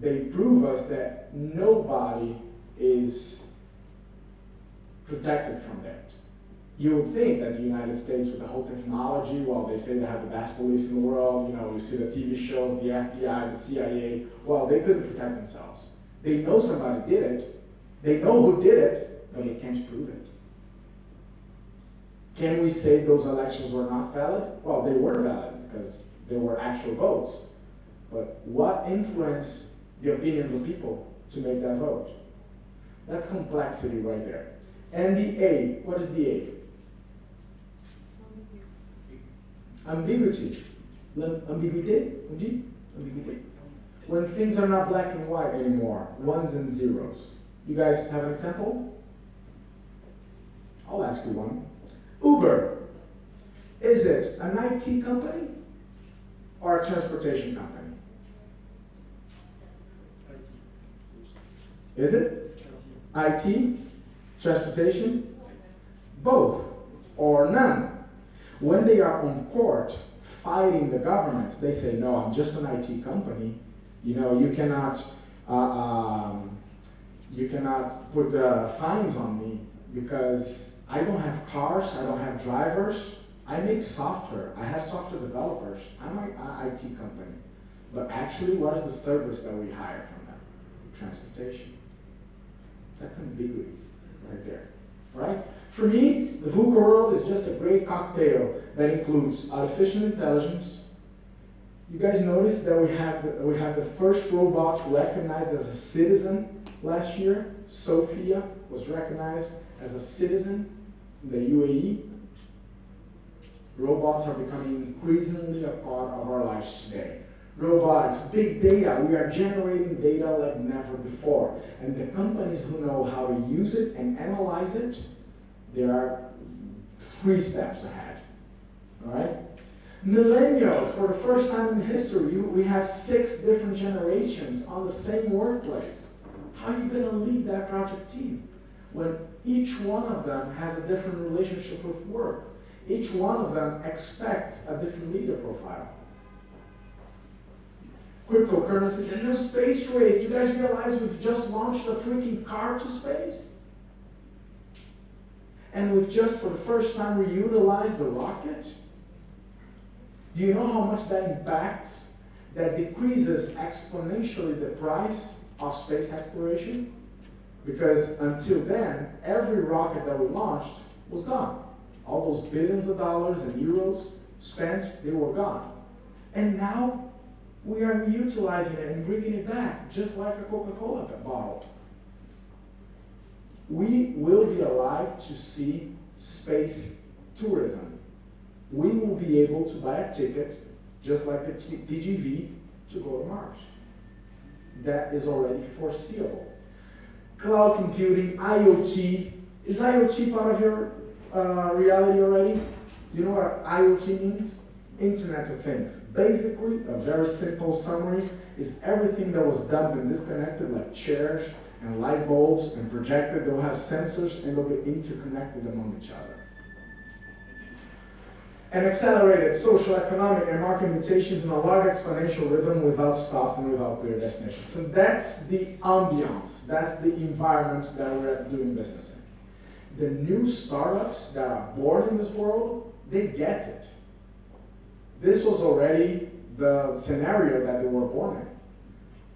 they prove us that nobody is protected from that. You would think that the United States, with the whole technology, well, they say they have the best police in the world, you know, you see the TV shows, the FBI, the CIA, well, they couldn't protect themselves. They know somebody did it, they know who did it, but they can't prove it. Can we say those elections were not valid? Well, they were valid because there were actual votes. But what influenced the opinions of people to make that vote? That's complexity right there. And the A, what is the A? Ambiguity. Ambiguity? When things are not black and white anymore, ones and zeros. You guys have an example? I'll ask you one. Uber. Is it an IT company or a transportation company? Is it? IT? Transportation? Both or none. When they are on court fighting the governments, they say, no, I'm just an IT company. You know, you cannot, uh, um, you cannot put uh, fines on me because I don't have cars, I don't have drivers. I make software. I have software developers. I'm an IT company. But actually, what is the service that we hire from them? Transportation. That's ambiguity right there, right? For me, the VUCA world is just a great cocktail that includes artificial intelligence. You guys noticed that we have the, we have the first robot recognized as a citizen last year. Sophia was recognized as a citizen in the UAE. Robots are becoming increasingly a part of our lives today. Robotics, big data, we are generating data like never before. And the companies who know how to use it and analyze it, they are three steps ahead. All right? Millennials, for the first time in history, we have six different generations on the same workplace. How are you going to lead that project team when each one of them has a different relationship with work? Each one of them expects a different leader profile. Cryptocurrency, the new space race. Do you guys realize we've just launched a freaking car to space? And we've just, for the first time, reutilized the rocket? Do you know how much that impacts? That decreases exponentially the price of space exploration? Because until then, every rocket that we launched was gone. All those billions of dollars and euros spent, they were gone. And now we are reutilizing it and bringing it back, just like a Coca Cola bottle. We will be alive to see space tourism. We will be able to buy a ticket, just like the TGV, to go to Mars. That is already foreseeable. Cloud computing, IoT. Is IoT part of your uh, reality already? You know what IoT means? Internet of Things. Basically, a very simple summary is everything that was dumped and disconnected, like chairs and light bulbs and projectors. they'll have sensors and they'll be interconnected among each other. And accelerated social, economic, and market mutations in a large exponential rhythm without stops and without clear destinations. So that's the ambiance, that's the environment that we're doing business in. The new startups that are born in this world, they get it. This was already the scenario that they were born in.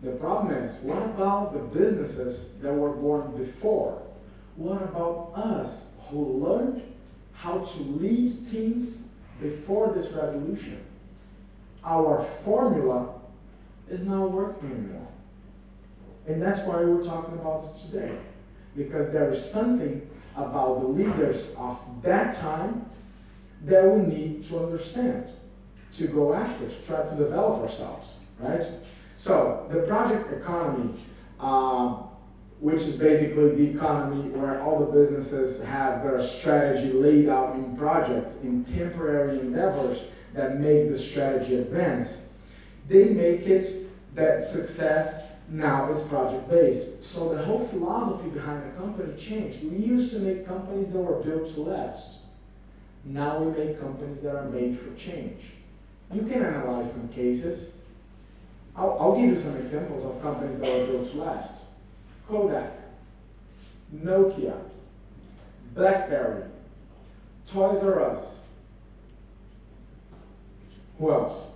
The problem is, what about the businesses that were born before? What about us who learned how to lead teams before this revolution? Our formula is not working anymore. And that's why we're talking about today. Because there is something about the leaders of that time that we need to understand to go after, to try to develop ourselves, right? So the project economy, uh, which is basically the economy where all the businesses have their strategy laid out in projects, in temporary endeavors that make the strategy advance, they make it that success now is project based. So the whole philosophy behind the company changed. We used to make companies that were built to last. Now we make companies that are made for change. You can analyze some cases. I'll, I'll give you some examples of companies that were built to last. Kodak, Nokia, BlackBerry, Toys R Us. Who else?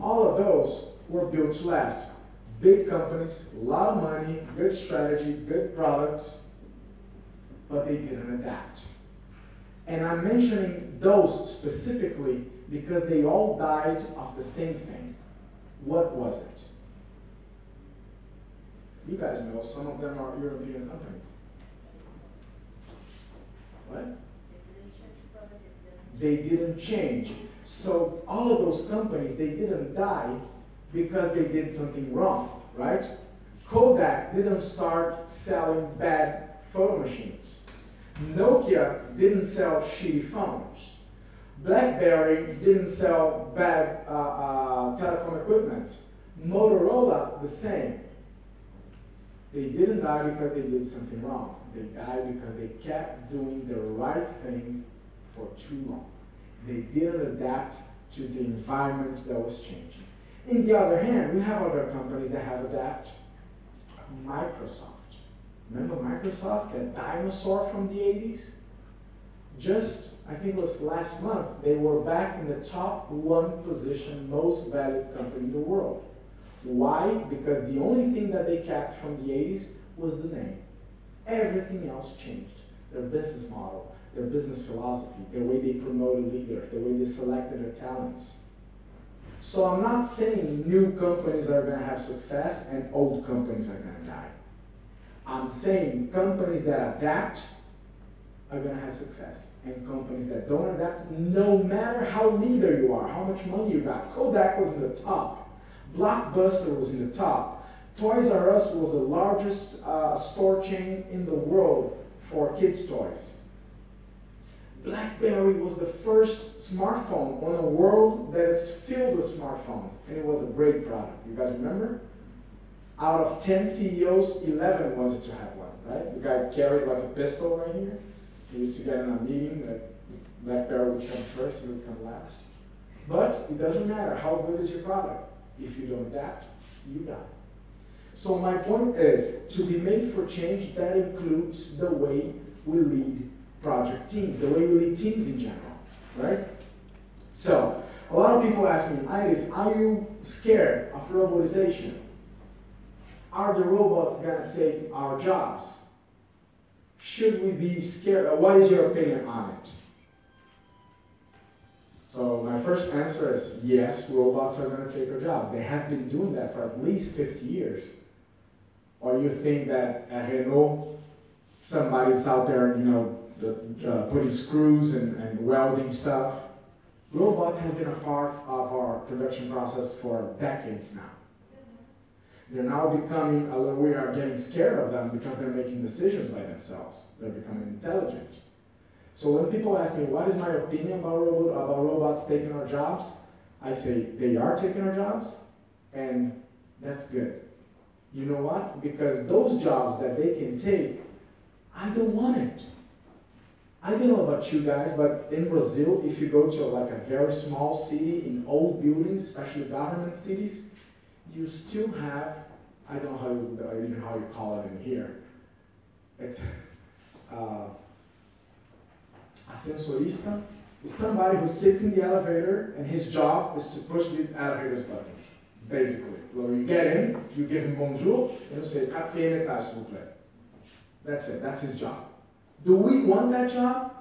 All of those were built to last. Big companies, a lot of money, good strategy, good products, but they didn't adapt. And I'm mentioning those specifically because they all died of the same thing. What was it? You guys know some of them are European companies. What? They didn't change. So all of those companies, they didn't die because they did something wrong, right? Kodak didn't start selling bad photo machines. Nokia didn't sell shitty phones. BlackBerry didn't sell bad uh, uh, telecom equipment. Motorola, the same. They didn't die because they did something wrong. They died because they kept doing the right thing for too long. They didn't adapt to the environment that was changing. In the other hand, we have other companies that have adapted. Microsoft. Remember Microsoft, that dinosaur from the 80s? Just, I think it was last month, they were back in the top one position, most valued company in the world. Why? Because the only thing that they kept from the 80s was the name. Everything else changed. Their business model, their business philosophy, the way they promoted leaders, the way they selected their talents. So I'm not saying new companies are going to have success and old companies are going to die. I'm saying companies that adapt are going to have success. And companies that don't adapt, no matter how leader you are, how much money you got. Kodak was in the top. Blockbuster was in the top. Toys R Us was the largest uh, store chain in the world for kids' toys. BlackBerry was the first smartphone on a world that is filled with smartphones, and it was a great product. You guys remember? Out of 10 CEOs, 11 wanted to have one, right? The guy carried like a pistol right here. He used to get in a meeting that BlackBerry would come first, he would come last. But it doesn't matter how good is your product. If you don't adapt, you die. So my point is, to be made for change, that includes the way we lead project teams, the way we lead teams in general, right? So, a lot of people ask me, Ayres, are you scared of robotization? Are the robots gonna take our jobs? Should we be scared? What is your opinion on it? So my first answer is yes, robots are going to take our jobs. They have been doing that for at least 50 years. Or you think that at Renault, somebody's out there, you know, uh, putting screws and, and welding stuff. Robots have been a part of our production process for decades now. They're now becoming, a little. we are getting scared of them because they're making decisions by themselves. They're becoming intelligent. So when people ask me, what is my opinion about, robot, about robots taking our jobs? I say, they are taking our jobs, and that's good. You know what? Because those jobs that they can take, I don't want it. I don't know about you guys, but in Brazil, if you go to like a very small city in old buildings, especially government cities, you still have, I don't know how you, even how you call it in here. It's, uh, ascensorista is somebody who sits in the elevator and his job is to push the elevator's buttons, basically. So you get in, you give him bonjour, and you say, quatrième étage, s'il vous plaît. That's it, that's his job. Do we want that job?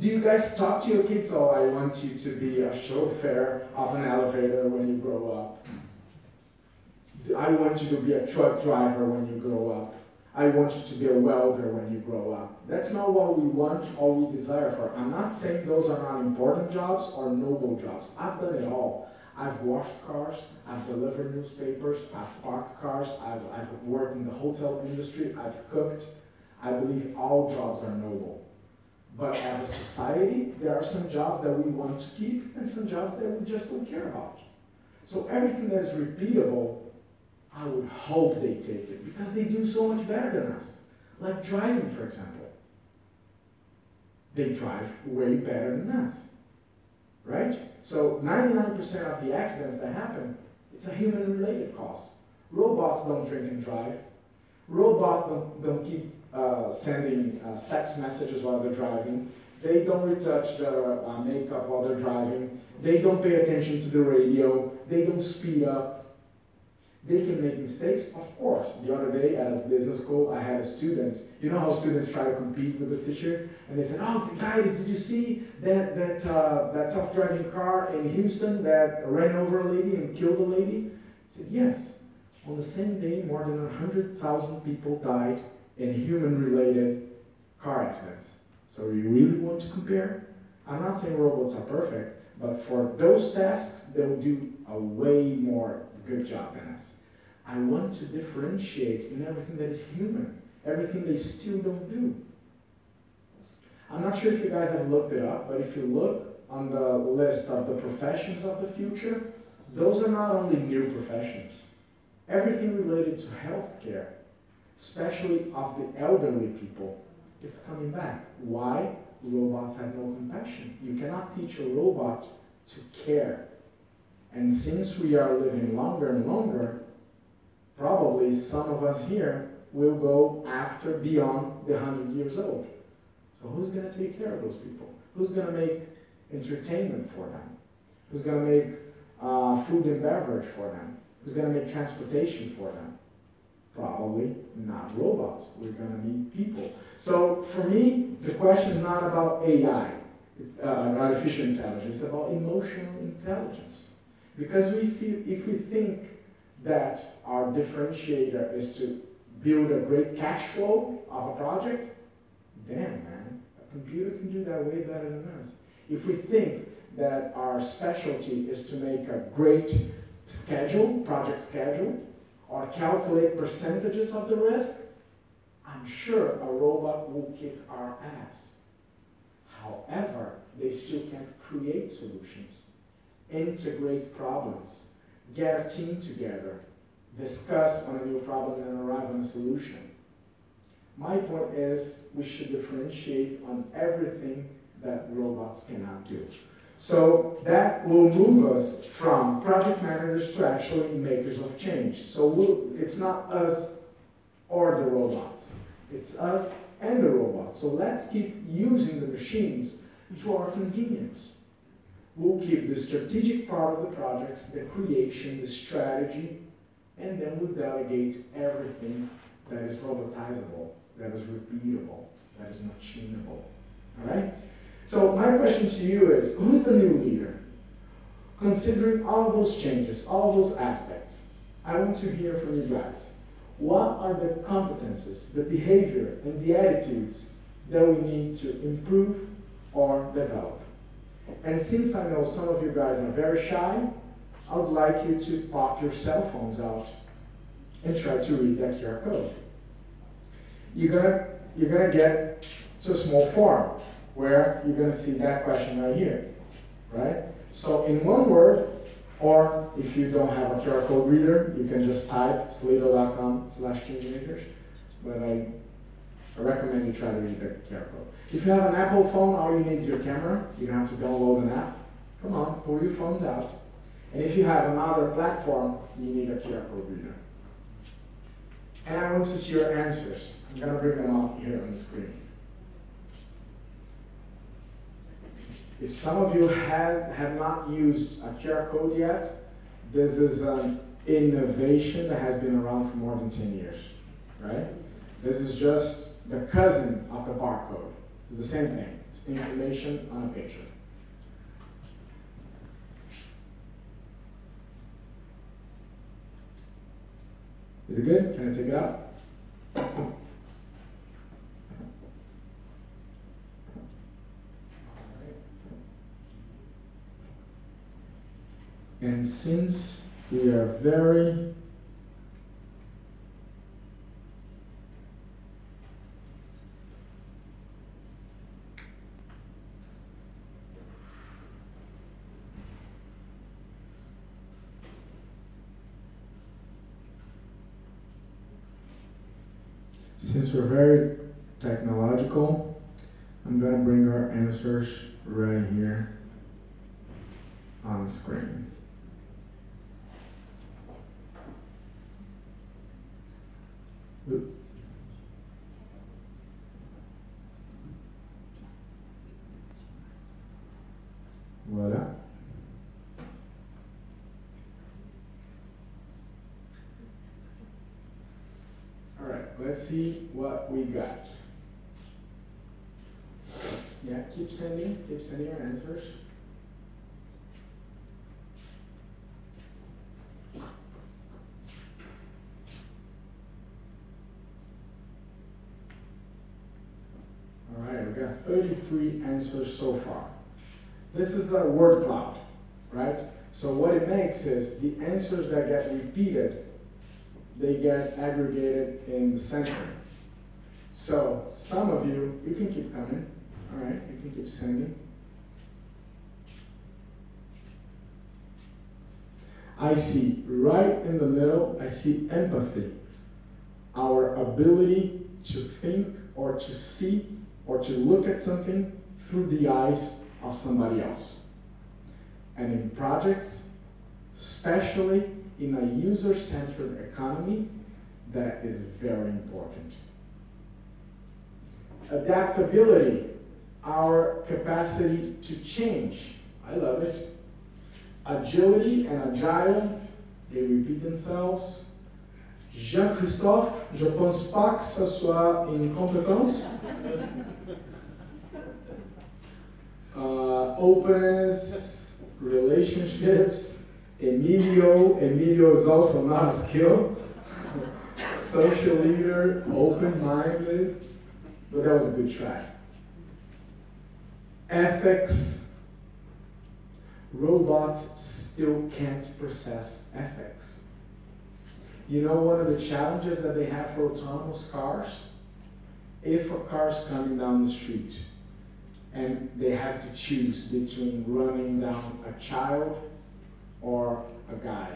Do you guys talk to your kids, oh, I want you to be a chauffeur of an elevator when you grow up? I want you to be a truck driver when you grow up. I want you to be a welder when you grow up. That's not what we want or we desire for. I'm not saying those are not important jobs or noble jobs. I've done it all. I've washed cars, I've delivered newspapers, I've parked cars, I've, I've worked in the hotel industry, I've cooked. I believe all jobs are noble. But as a society, there are some jobs that we want to keep and some jobs that we just don't care about. So everything that is repeatable I would hope they take it because they do so much better than us. Like driving, for example. They drive way better than us. Right? So 99% of the accidents that happen, it's a human related cause. Robots don't drink and drive. Robots don't, don't keep uh, sending uh, sex messages while they're driving. They don't retouch their uh, makeup while they're driving. They don't pay attention to the radio. They don't speed up they can make mistakes, of course. The other day at a business school, I had a student. You know how students try to compete with the teacher, and they said, "Oh, guys, did you see that that uh, that self-driving car in Houston that ran over a lady and killed a lady?" I said, "Yes." On the same day, more than hundred thousand people died in human-related car accidents. So you really want to compare? I'm not saying robots are perfect, but for those tasks, they'll do a way more good job than us. I want to differentiate in everything that is human, everything they still don't do. I'm not sure if you guys have looked it up, but if you look on the list of the professions of the future, those are not only new professions. Everything related to healthcare, especially of the elderly people, is coming back. Why? robots have no compassion. You cannot teach a robot to care. And since we are living longer and longer, probably some of us here will go after beyond the 100 years old. So, who's going to take care of those people? Who's going to make entertainment for them? Who's going to make uh, food and beverage for them? Who's going to make transportation for them? Probably not robots. We're going to need people. So, for me, the question is not about AI, it's uh, artificial intelligence, it's about emotional intelligence. Because we feel, if we think that our differentiator is to build a great cash flow of a project, damn man, a computer can do that way better than us. If we think that our specialty is to make a great schedule, project schedule, or calculate percentages of the risk, I'm sure a robot will kick our ass. However, they still can't create solutions, integrate problems, get a team together, discuss on a new problem and arrive on a solution. My point is we should differentiate on everything that robots cannot do. So that will move us from project managers to actually makers of change. So we'll, it's not us or the robots. It's us and the robots. So let's keep using the machines to our convenience. We'll keep the strategic part of the projects, the creation, the strategy, and then we'll delegate everything that is robotizable, that is repeatable, that is machinable. All right? So my question to you is, who's the new leader? Considering all those changes, all those aspects, I want to hear from you guys. What are the competences, the behavior, and the attitudes that we need to improve or develop? And since I know some of you guys are very shy, I would like you to pop your cell phones out and try to read that QR code. You're gonna, you're gonna get to a small form where you're gonna see that question right here, right? So in one word, or if you don't have a QR code reader, you can just type slido.com slash changemakers. But I, I recommend you try to read the QR code. If you have an Apple phone, all you need is your camera. You don't have to download an app. Come on, pull your phones out. And if you have another platform, you need a QR code reader. And I want to see your answers. I'm gonna bring them up here on the screen. If some of you have, have not used a QR code yet, this is an innovation that has been around for more than 10 years, right? This is just the cousin of the barcode. It's the same thing. It's information on a picture. Is it good? Can I take it out? And since we are very since we're very technological, I'm gonna bring our answers right here on screen. Voilà. All right, let's see what we got. Yeah, keep sending, keep sending your answers. All right, we've got 33 answers so far. This is a word cloud, right? So what it makes is the answers that get repeated, they get aggregated in the center. So some of you, you can keep coming. All right, you can keep sending. I see right in the middle, I see empathy. Our ability to think or to see or to look at something through the eyes of somebody else. And in projects, especially in a user centered economy, that is very important. Adaptability, our capacity to change. I love it. Agility and agile, they repeat themselves. Jean-Christophe, je pense pas que ça soit une compétence. Uh, openness, relationships. Emilio, Emilio is also not a skill. Social leader, open-minded. But that was a good try. Ethics. Robots still can't process ethics. You know one of the challenges that they have for autonomous cars? If a car is coming down the street and they have to choose between running down a child or a guy,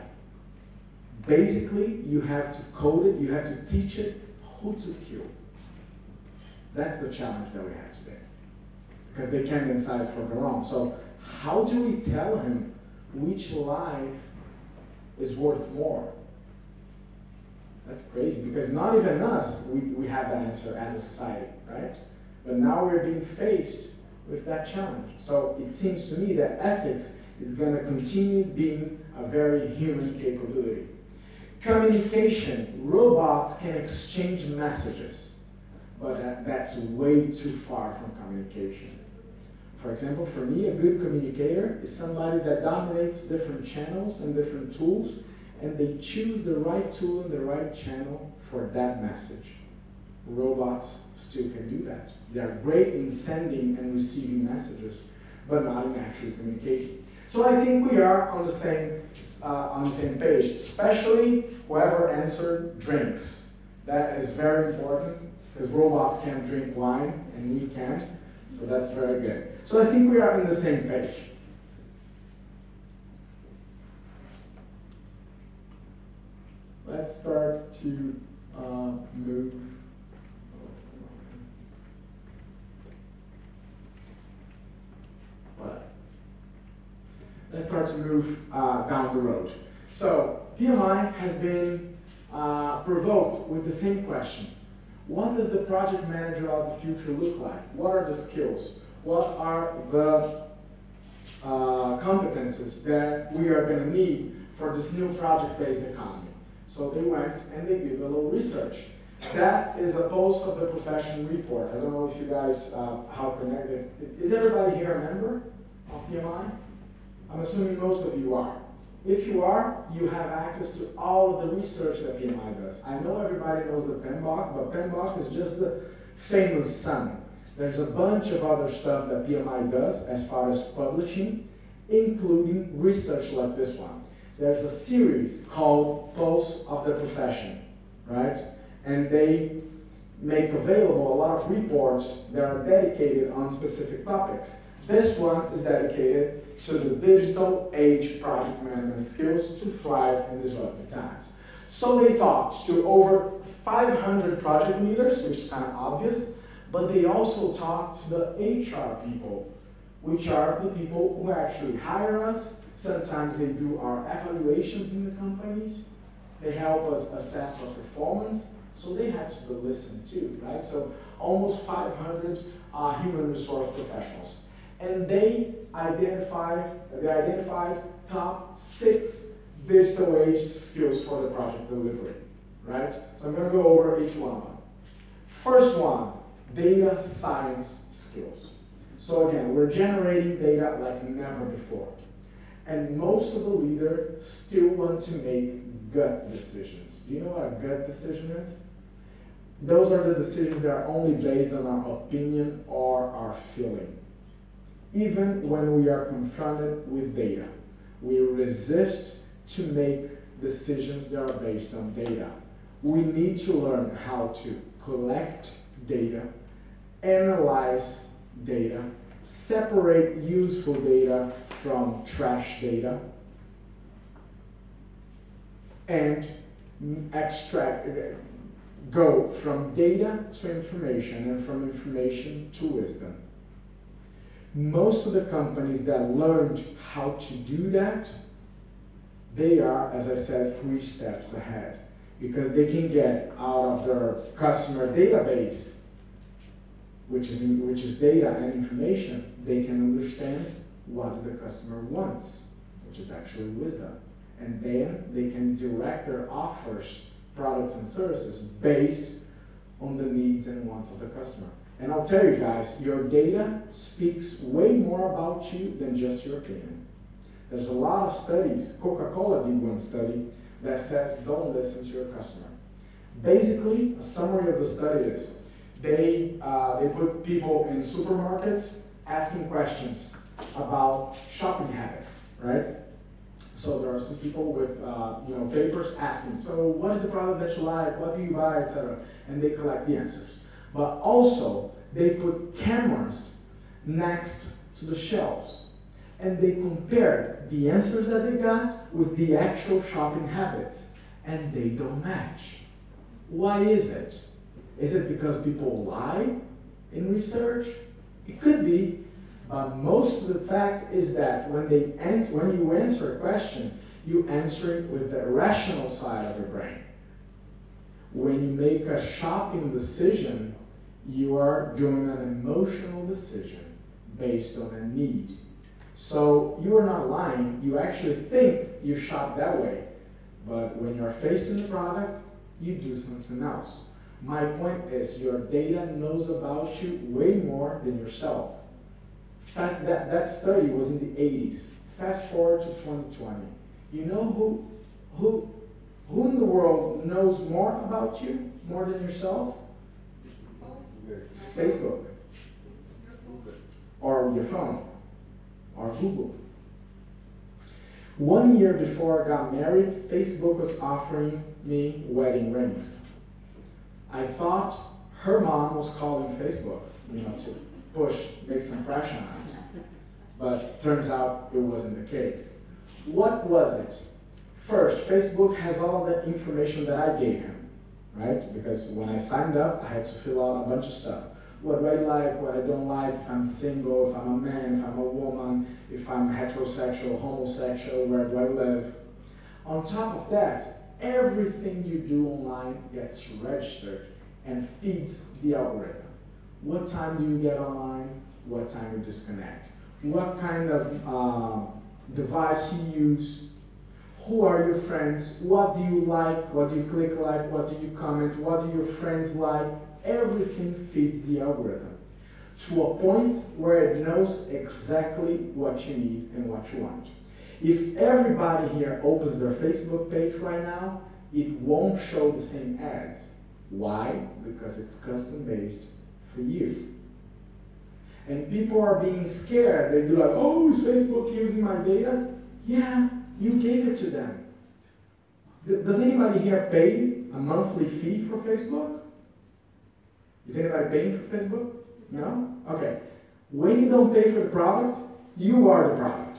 basically you have to code it, you have to teach it who to kill. That's the challenge that we have today. Because they can't decide for their own. So, how do we tell him which life is worth more? That's crazy because not even us, we, we have that answer as a society, right? But now we're being faced with that challenge. So it seems to me that ethics is going to continue being a very human capability. Communication, robots can exchange messages, but that, that's way too far from communication. For example, for me, a good communicator is somebody that dominates different channels and different tools and they choose the right tool and the right channel for that message. Robots still can do that. They are great in sending and receiving messages, but not in actual communication. So I think we are on the same uh, on the same page, especially whoever answered drinks. That is very important because robots can't drink wine and we can't. so that's very good. So I think we are on the same page. let's start to uh, move. Let's start to move uh, down the road. So PMI has been uh, provoked with the same question. What does the project manager of the future look like? What are the skills? What are the uh, competences that we are going to need for this new project-based economy? So they went and they did a little research. That is a Pulse of the profession report. I don't know if you guys, uh, how connected. Is everybody here a member of PMI? I'm assuming most of you are. If you are, you have access to all of the research that PMI does. I know everybody knows the PMBOK, but PMBOK is just the famous son. There's a bunch of other stuff that PMI does as far as publishing, including research like this one there's a series called Pulse of the Profession, right? And they make available a lot of reports that are dedicated on specific topics. This one is dedicated to the digital age project management skills to thrive in disruptive times. So they talked to over 500 project leaders, which is kind of obvious, but they also talked to the HR people, which are the people who actually hire us Sometimes they do our evaluations in the companies. They help us assess our performance. So they have to be listened to, right? So almost 500 uh, human resource professionals. And they identified, they identified top six digital age skills for the project delivery, right? So I'm going to go over each one. First one, data science skills. So again, we're generating data like never before. And most of the leaders still want to make gut decisions. Do you know what a gut decision is? Those are the decisions that are only based on our opinion or our feeling. Even when we are confronted with data, we resist to make decisions that are based on data. We need to learn how to collect data, analyze data, separate useful data from trash data, and extract, go from data to information and from information to wisdom. Most of the companies that learned how to do that, they are, as I said, three steps ahead because they can get out of their customer database, which is, which is data and information, they can understand what the customer wants, which is actually wisdom. And then they can direct their offers, products and services based on the needs and wants of the customer. And I'll tell you guys, your data speaks way more about you than just your opinion. There's a lot of studies. Coca-Cola did one study that says don't listen to your customer. Basically, a summary of the study is they, uh, they put people in supermarkets asking questions about shopping habits, right? So there are some people with uh, you know papers asking, so what is the product that you like? What do you buy, etc. And they collect the answers. But also they put cameras next to the shelves and they compared the answers that they got with the actual shopping habits, and they don't match. Why is it? Is it because people lie in research? It could be, but most of the fact is that when they answer, when you answer a question, you answer it with the rational side of your brain. When you make a shopping decision, you are doing an emotional decision based on a need so you are not lying. You actually think you shop that way. But when you're facing the product, you do something else. My point is your data knows about you way more than yourself. Fast, that, that study was in the 80s. Fast forward to 2020. You know who, who, who in the world knows more about you, more than yourself? Facebook. Or your phone or Google. One year before I got married, Facebook was offering me wedding rings. I thought her mom was calling Facebook, you know, to push, make some pressure on it. But turns out it wasn't the case. What was it? First, Facebook has all the information that I gave him, right? Because when I signed up, I had to fill out a bunch of stuff what do I like, what I don't like, if I'm single, if I'm a man, if I'm a woman, if I'm heterosexual, homosexual, where do I live. On top of that, everything you do online gets registered and feeds the algorithm. What time do you get online? What time you disconnect? What kind of uh, device you use? Who are your friends? What do you like? What do you click like? What do you comment? What do your friends like? everything fits the algorithm to a point where it knows exactly what you need and what you want. If everybody here opens their Facebook page right now, it won't show the same ads. Why? Because it's custom based for you. And people are being scared. They do like, oh, is Facebook using my data? Yeah, you gave it to them. Does anybody here pay a monthly fee for Facebook? Is anybody paying for Facebook? No? Okay. When you don't pay for the product, you are the product.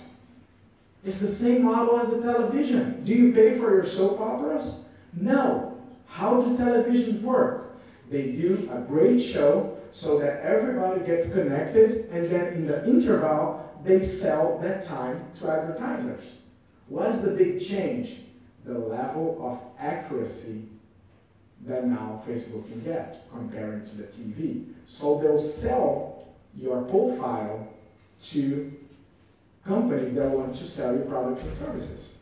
It's the same model as the television. Do you pay for your soap operas? No. How do televisions work? They do a great show so that everybody gets connected, and then in the interval, they sell that time to advertisers. What is the big change? The level of accuracy that now Facebook can get comparing to the TV. So they'll sell your profile to companies that want to sell your products and services.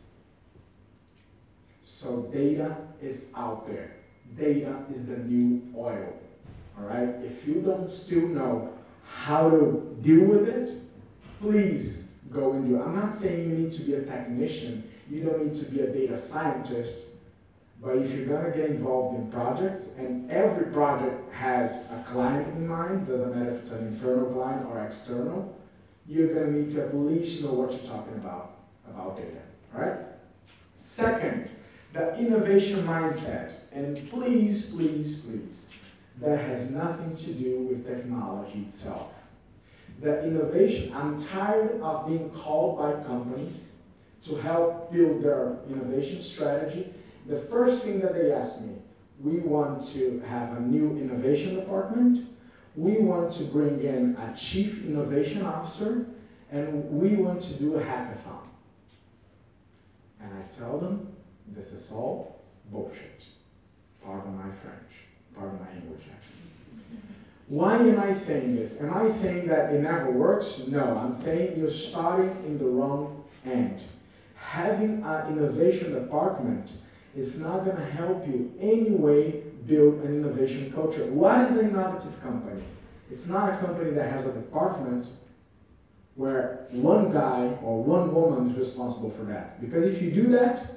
So data is out there. Data is the new oil. All right? If you don't still know how to deal with it, please go and. I'm not saying you need to be a technician. You don't need to be a data scientist but if you're gonna get involved in projects, and every project has a client in mind, doesn't matter if it's an internal client or external, you're gonna need to at least know what you're talking about, about data, right? Second, the innovation mindset. And please, please, please, that has nothing to do with technology itself. The innovation, I'm tired of being called by companies to help build their innovation strategy the first thing that they ask me, we want to have a new innovation department, we want to bring in a chief innovation officer and we want to do a hackathon. And I tell them, this is all bullshit. Pardon my French, pardon my English actually. Why am I saying this? Am I saying that it never works? No, I'm saying you're starting in the wrong end. Having an innovation department is not going to help you anyway build an innovation culture. What is an innovative company? It's not a company that has a department where one guy or one woman is responsible for that. Because if you do that,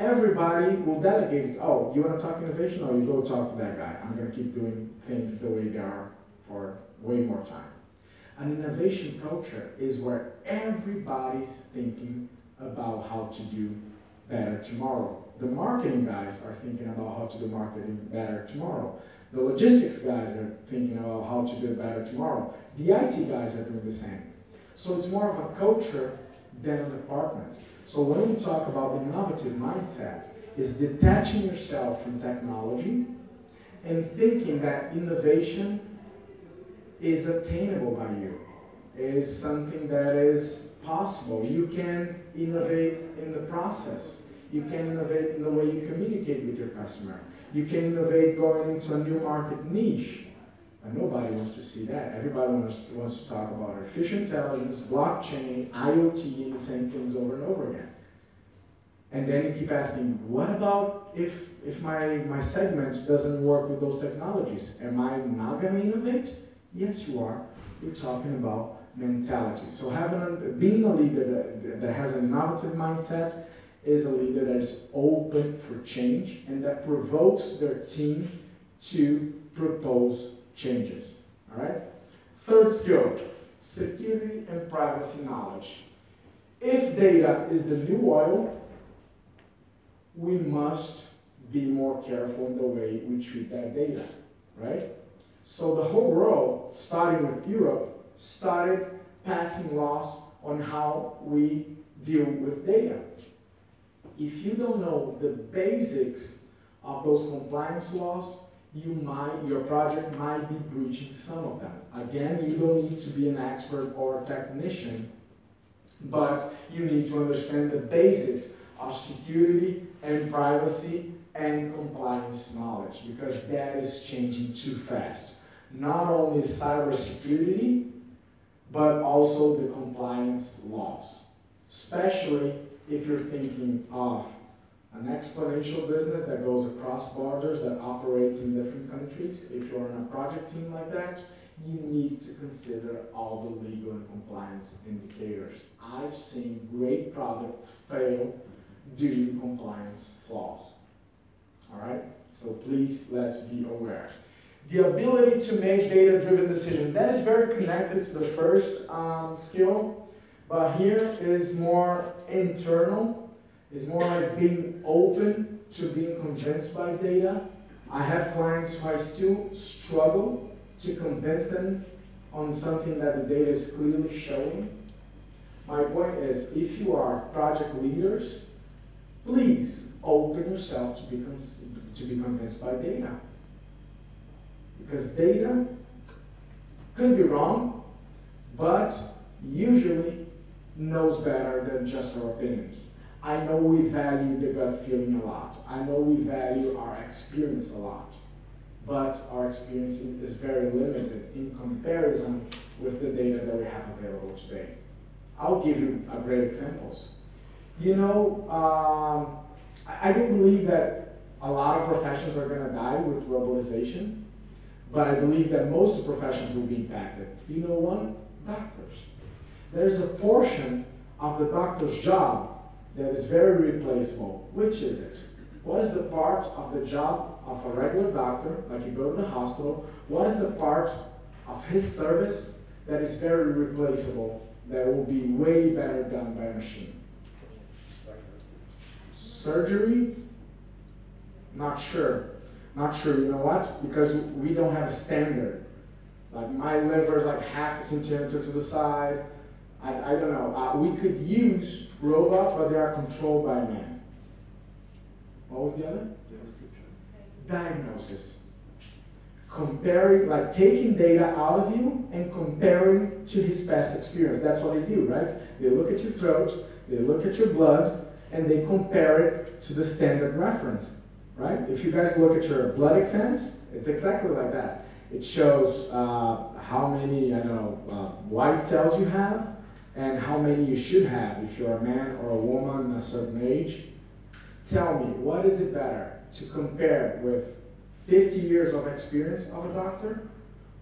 everybody will delegate it. Oh, you want to talk innovation? Oh, you go talk to that guy. I'm going to keep doing things the way they are for way more time. An innovation culture is where everybody's thinking about how to do better tomorrow. The marketing guys are thinking about how to do marketing better tomorrow. The logistics guys are thinking about how to do better tomorrow. The IT guys are doing the same. So it's more of a culture than a department. So when we talk about innovative mindset, is detaching yourself from technology and thinking that innovation is attainable by you, is something that is possible. You can innovate in the process. You can innovate in the way you communicate with your customer. You can innovate going into a new market niche. And nobody wants to see that. Everybody wants, wants to talk about artificial intelligence, blockchain, IoT, and the same things over and over again. And then you keep asking, what about if, if my, my segment doesn't work with those technologies? Am I not going to innovate? Yes, you are. We're talking about mentality. So having a, being a leader that, that has an innovative mindset is a leader that is open for change and that provokes their team to propose changes. All right? Third skill security and privacy knowledge. If data is the new oil, we must be more careful in the way we treat that data, right? So the whole world, starting with Europe, started passing laws on how we deal with data. If you don't know the basics of those compliance laws, you might, your project might be breaching some of them. Again, you don't need to be an expert or a technician, but you need to understand the basics of security and privacy and compliance knowledge because that is changing too fast. Not only cybersecurity, but also the compliance laws, especially if you're thinking of an exponential business that goes across borders, that operates in different countries, if you're on a project team like that, you need to consider all the legal and compliance indicators. I've seen great products fail due to compliance flaws. All right? So please, let's be aware. The ability to make data-driven decisions. That is very connected to the first um, skill, but here is more internal it's more like being open to being convinced by data. I have clients who I still struggle to convince them on something that the data is clearly showing. My point is, if you are project leaders, please open yourself to be, to be convinced by data. Because data could be wrong, but usually knows better than just our opinions. I know we value the gut feeling a lot. I know we value our experience a lot. But our experience is very limited in comparison with the data that we have available today. I'll give you a great examples. You know, um, I don't believe that a lot of professions are going to die with robotization, but I believe that most of professions will be impacted. You know one? Doctors. There's a portion of the doctor's job that is very replaceable. Which is it? What is the part of the job of a regular doctor, like you go to the hospital? What is the part of his service that is very replaceable, that will be way better done by a machine? Surgery? Not sure. Not sure. You know what? Because we don't have a standard. Like my liver is like half a centimeter to the side. I, I don't know. Uh, we could use robots, but they are controlled by man. What was the other? Diagnosis. comparing, like taking data out of you and comparing to his past experience. That's what they do, right? They look at your throat, they look at your blood, and they compare it to the standard reference, right? If you guys look at your blood exams, it's exactly like that. It shows uh, how many, I don't know, uh, white cells you have and how many you should have if you're a man or a woman a certain age. Tell me, what is it better to compare with 50 years of experience of a doctor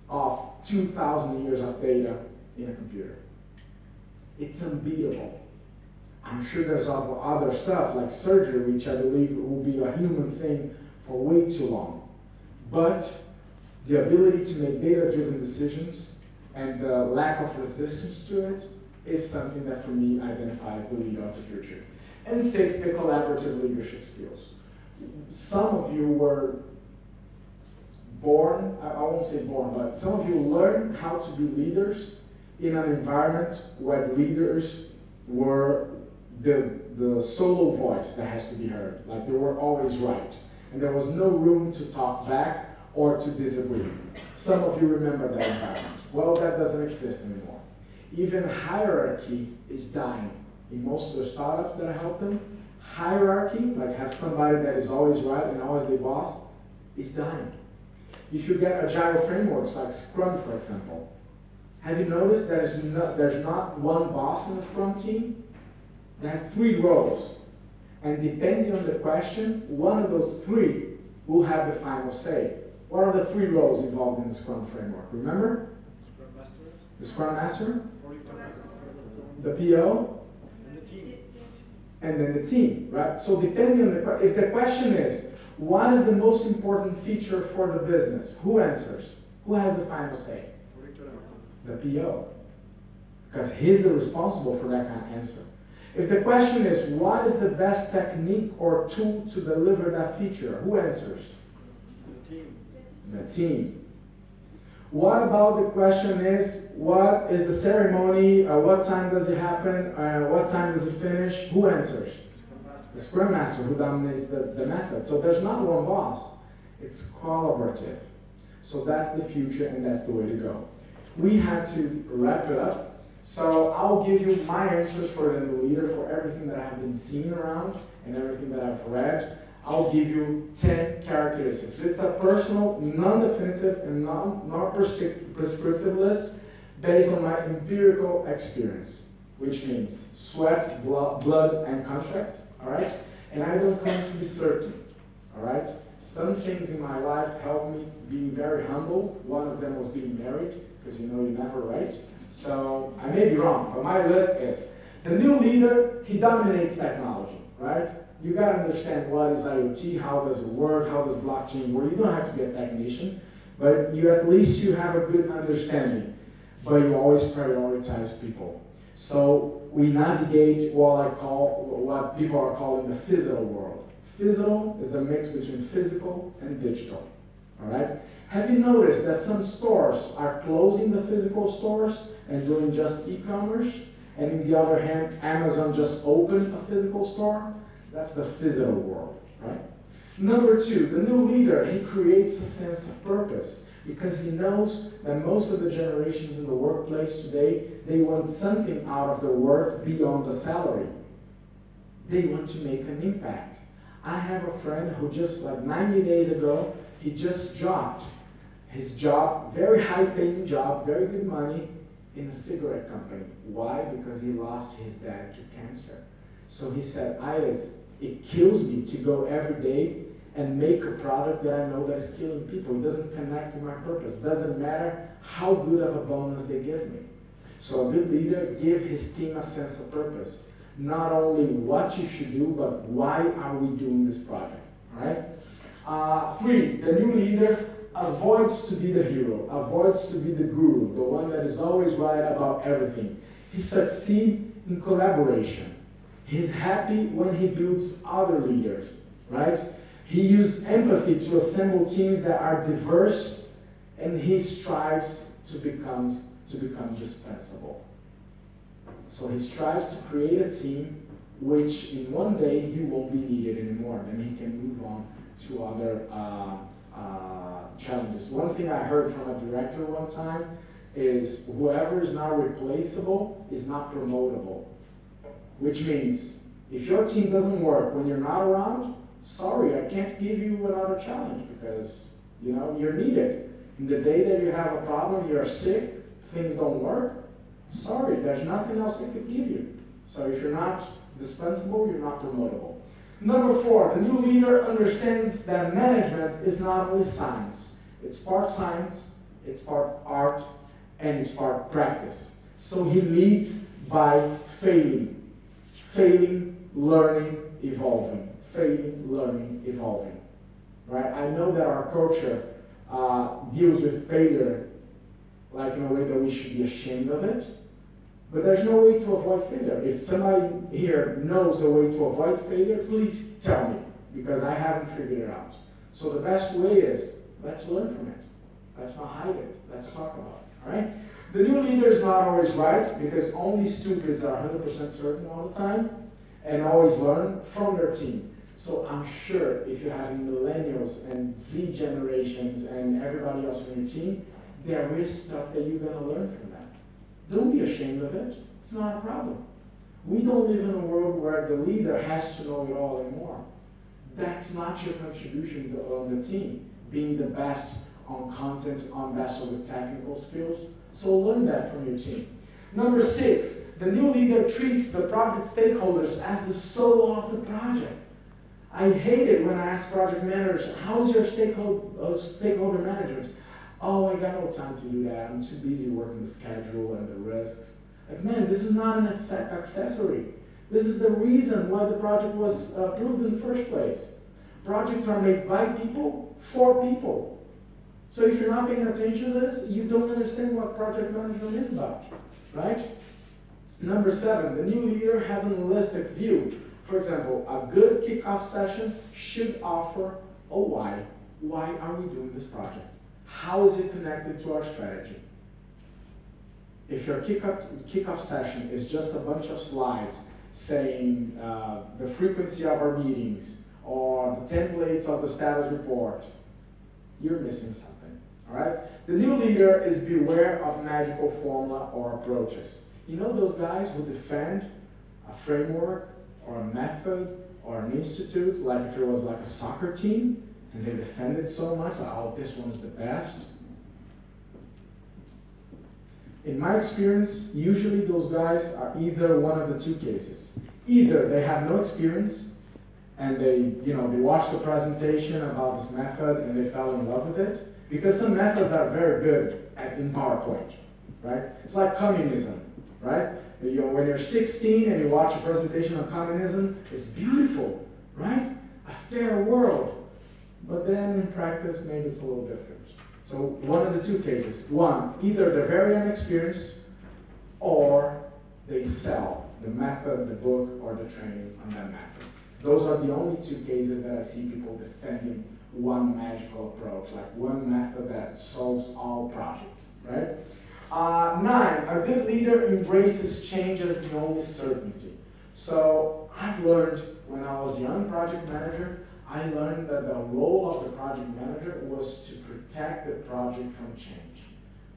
of 2,000 years of data in a computer? It's unbeatable. I'm sure there's other stuff like surgery, which I believe will be a human thing for way too long. But the ability to make data driven decisions and the lack of resistance to it is something that for me identifies the leader of the future. And six, the collaborative leadership skills. Some of you were born, I won't say born, but some of you learned how to be leaders in an environment where leaders were the, the solo voice that has to be heard. Like they were always right. And there was no room to talk back or to disagree. Some of you remember that environment. Well, that doesn't exist anymore. Even hierarchy is dying. In most of the startups that I help them, hierarchy, like have somebody that is always right and always the boss, is dying. If you get agile frameworks like Scrum, for example, have you noticed that there's not, there's not one boss in the Scrum team? They have three roles. And depending on the question, one of those three will have the final say. What are the three roles involved in the Scrum framework? Remember? Scrum Master, The Scrum Master, or you can the PO, and the team. and then the team, right? So depending on the if the question is, what is the most important feature for the business? Who answers? Who has the final say? Or you can The PO. Because he's the responsible for that kind of answer. If the question is, what is the best technique or tool to deliver that feature? Who answers? the team. the team. What about the question is, what is the ceremony? Uh, what time does it happen? Uh, what time does it finish? Who answers? The scrum master who dominates the, the method. So there's not one boss. It's collaborative. So that's the future and that's the way to go. We have to wrap it up. So I'll give you my answers for the leader for everything that I have been seeing around and everything that I've read. I'll give you 10 characteristics. It's a personal, non-definitive, and non, non-prescriptive list based on my empirical experience, which means sweat, blood, blood, and contracts, all right? And I don't claim to be certain, all right? Some things in my life helped me being very humble. One of them was being married, because you know you're never right. So I may be wrong, but my list is the new leader, he dominates technology, right? You gotta understand what is IoT, how does it work, how does blockchain work. You don't have to be a technician, but you at least you have a good understanding. But you always prioritize people. So we navigate what I call what people are calling the phygital world. Phygital is the mix between physical and digital. All right. Have you noticed that some stores are closing the physical stores and doing just e-commerce, and in the other hand, Amazon just opened a physical store? That's the phygital world, right? Number two, the new leader, he creates a sense of purpose because he knows that most of the generations in the workplace today, they want something out of their work beyond the salary. They want to make an impact. I have a friend who just like 90 days ago, he just dropped his job, very high paying job, very good money in a cigarette company. Why? Because he lost his dad to cancer. So he said, Ayres, it kills me to go every day and make a product that I know that is killing people. It doesn't connect to my purpose. It doesn't matter how good of a bonus they give me. So a good leader give his team a sense of purpose. Not only what you should do, but why are we doing this project? All right. Uh, three, the new leader avoids to be the hero, avoids to be the guru, the one that is always right about everything. He succeeds in collaboration. He's happy when he builds other leaders, right? He uses empathy to assemble teams that are diverse, and he strives to become to become dispensable. So he strives to create a team which in one day he won't be needed anymore. Then he can move on to other uh, uh, challenges. One thing I heard from a director one time is whoever is not replaceable is not promotable. Which means if your team doesn't work when you're not around, sorry, I can't give you another challenge because you know you're needed. In the day that you have a problem, you're sick, things don't work, sorry, there's nothing else I could give you. So if you're not dispensable, you're not promotable. Number four, the new leader understands that management is not only science. It's part science, it's part art, and it's part practice. So he leads by failing. Failing, learning, evolving. Failing, learning, evolving. Right? I know that our culture uh, deals with failure like in a way that we should be ashamed of it. But there's no way to avoid failure. If somebody here knows a way to avoid failure, please tell me because I haven't figured it out. So the best way is let's learn from it. Let's not hide it. Let's talk about it. All right? The new leader is not always right because only stupids are 100% certain all the time and always learn from their team. So I'm sure if you're having millennials and Z generations and everybody else on your team, there is stuff that you're going to learn from them. Don't be ashamed of it. It's not a problem. We don't live in a world where the leader has to know it all anymore. That's not your contribution on the team, being the best on content, on best of the technical skills. So learn that from your team. Number six, the new leader treats the project stakeholders as the soul of the project. I hate it when I ask project managers, how's your stakeholder, uh, stakeholder management? Oh, I got no time to do that. I'm too busy working the schedule and the risks. Like, man, this is not an accessory. This is the reason why the project was approved in the first place. Projects are made by people for people. So if you're not paying attention to this, you don't understand what project management is about, right? Number seven, the new leader has an holistic view. For example, a good kickoff session should offer a why. Why are we doing this project? How is it connected to our strategy? If your kickoff, kickoff session is just a bunch of slides saying uh, the frequency of our meetings or the templates of the status report, you're missing something. All right? The new leader is beware of magical formula or approaches. You know those guys who defend a framework or a method or an institute, like if it was like a soccer team, and they defend it so much, like, oh, this one's the best. In my experience, usually those guys are either one of the two cases. Either they have no experience and they, you know, they watched the presentation about this method and they fell in love with it. Because some methods are very good at, in PowerPoint, right? It's like communism, right? You know, when you're 16 and you watch a presentation on communism, it's beautiful, right? A fair world. But then in practice, maybe it's a little different. So one of the two cases. One, either they're very inexperienced or they sell the method, the book, or the training on that method. Those are the only two cases that I see people defending one magical approach, like one method that solves all projects, right? Uh, nine, a good leader embraces change as the only certainty. So I've learned when I was young project manager, I learned that the role of the project manager was to protect the project from change.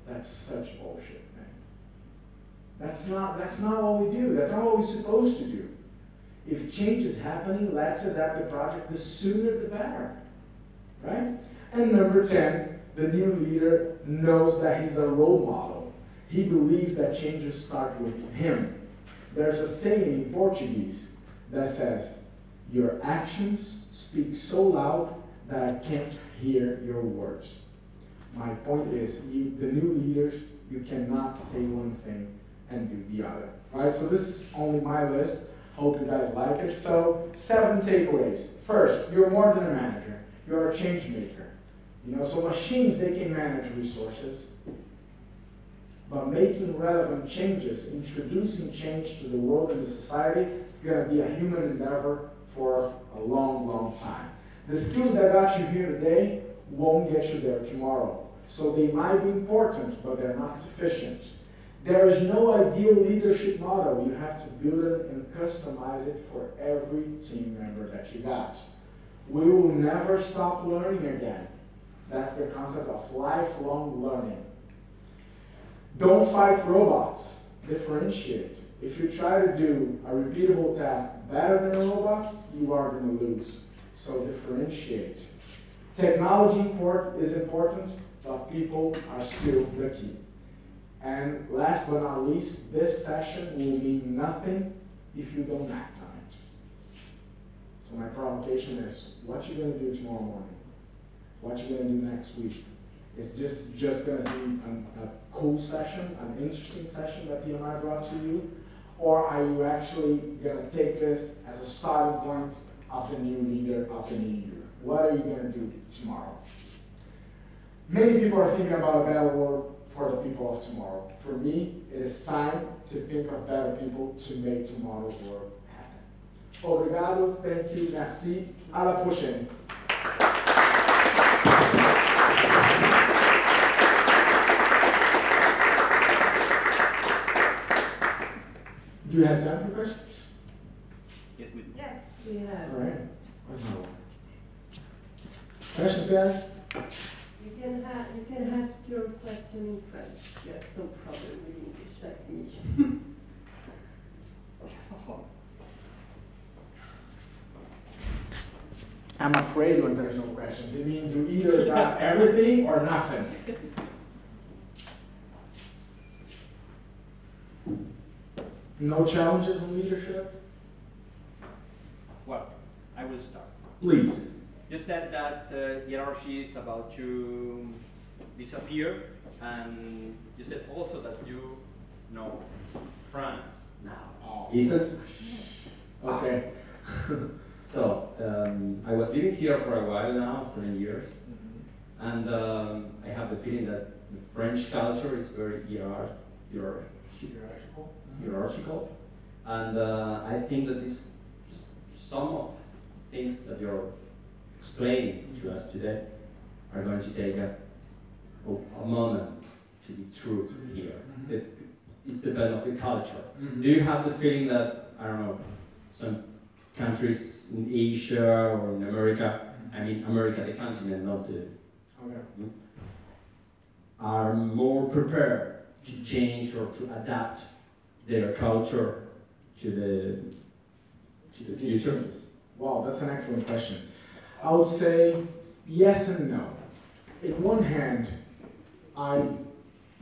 That's such bullshit, man. That's not, that's not what we do. That's not what we're supposed to do. If change is happening, let's adapt the project. The sooner the better. Right? And number 10, the new leader knows that he's a role model. He believes that changes start with him. There's a saying in Portuguese that says, Your actions speak so loud that I can't hear your words. My point is, you, the new leaders, you cannot say one thing and do the other. Right? So this is only my list. Hope you guys like it. So seven takeaways. First, you're more than a manager. You're a change maker. You know, so machines they can manage resources. But making relevant changes, introducing change to the world and the society, it's gonna be a human endeavor for a long, long time. The skills that got you here today won't get you there tomorrow. So they might be important, but they're not sufficient. There is no ideal leadership model. You have to build it and customize it for every team member that you got. We will never stop learning again. That's the concept of lifelong learning. Don't fight robots. Differentiate. If you try to do a repeatable task better than a robot, you are going to lose. So differentiate. Technology import is important, but people are still the key. And last but not least, this session will mean nothing if you don't act on it. So my provocation is, what you gonna do tomorrow morning? What you gonna do next week? Is just just gonna be a cool session, an interesting session that PMI brought to you, or are you actually gonna take this as a starting point of the new leader of the new year? What are you gonna do tomorrow? Many people are thinking about a better world for the people of tomorrow. For me, it is time to think of better people to make tomorrow's world. Obrigado, thank you, merci, à la prochaine. Do you have time for questions? Yes, we do. Yes, we have. All right. Questions, guys? You can ha- you can ask your question in French. You have some problem with English like me. I'm afraid when there's no questions. It means you either got everything or nothing. No challenges in leadership? Well, I will start. Please. You said that uh, hierarchy is about to disappear, and you said also that you know France now. Oh. Isn't Okay. so? Um, I was living here for a while now, seven years, and um, I have the feeling that the French culture is very hierar- hierar- Hierarchical? hierarchical, and uh, I think that this some of things that you're explaining to us today are going to take a, a moment to be true here. Mhm. It, it's depend of the culture. Mhm. Do you have the feeling that I don't know some countries in Asia or in America? I mean America, the continent, not the Okay. Hmm? are more prepared to change or to adapt their culture to the to the future. Wow, that's an excellent question. I would say yes and no. In one hand, I,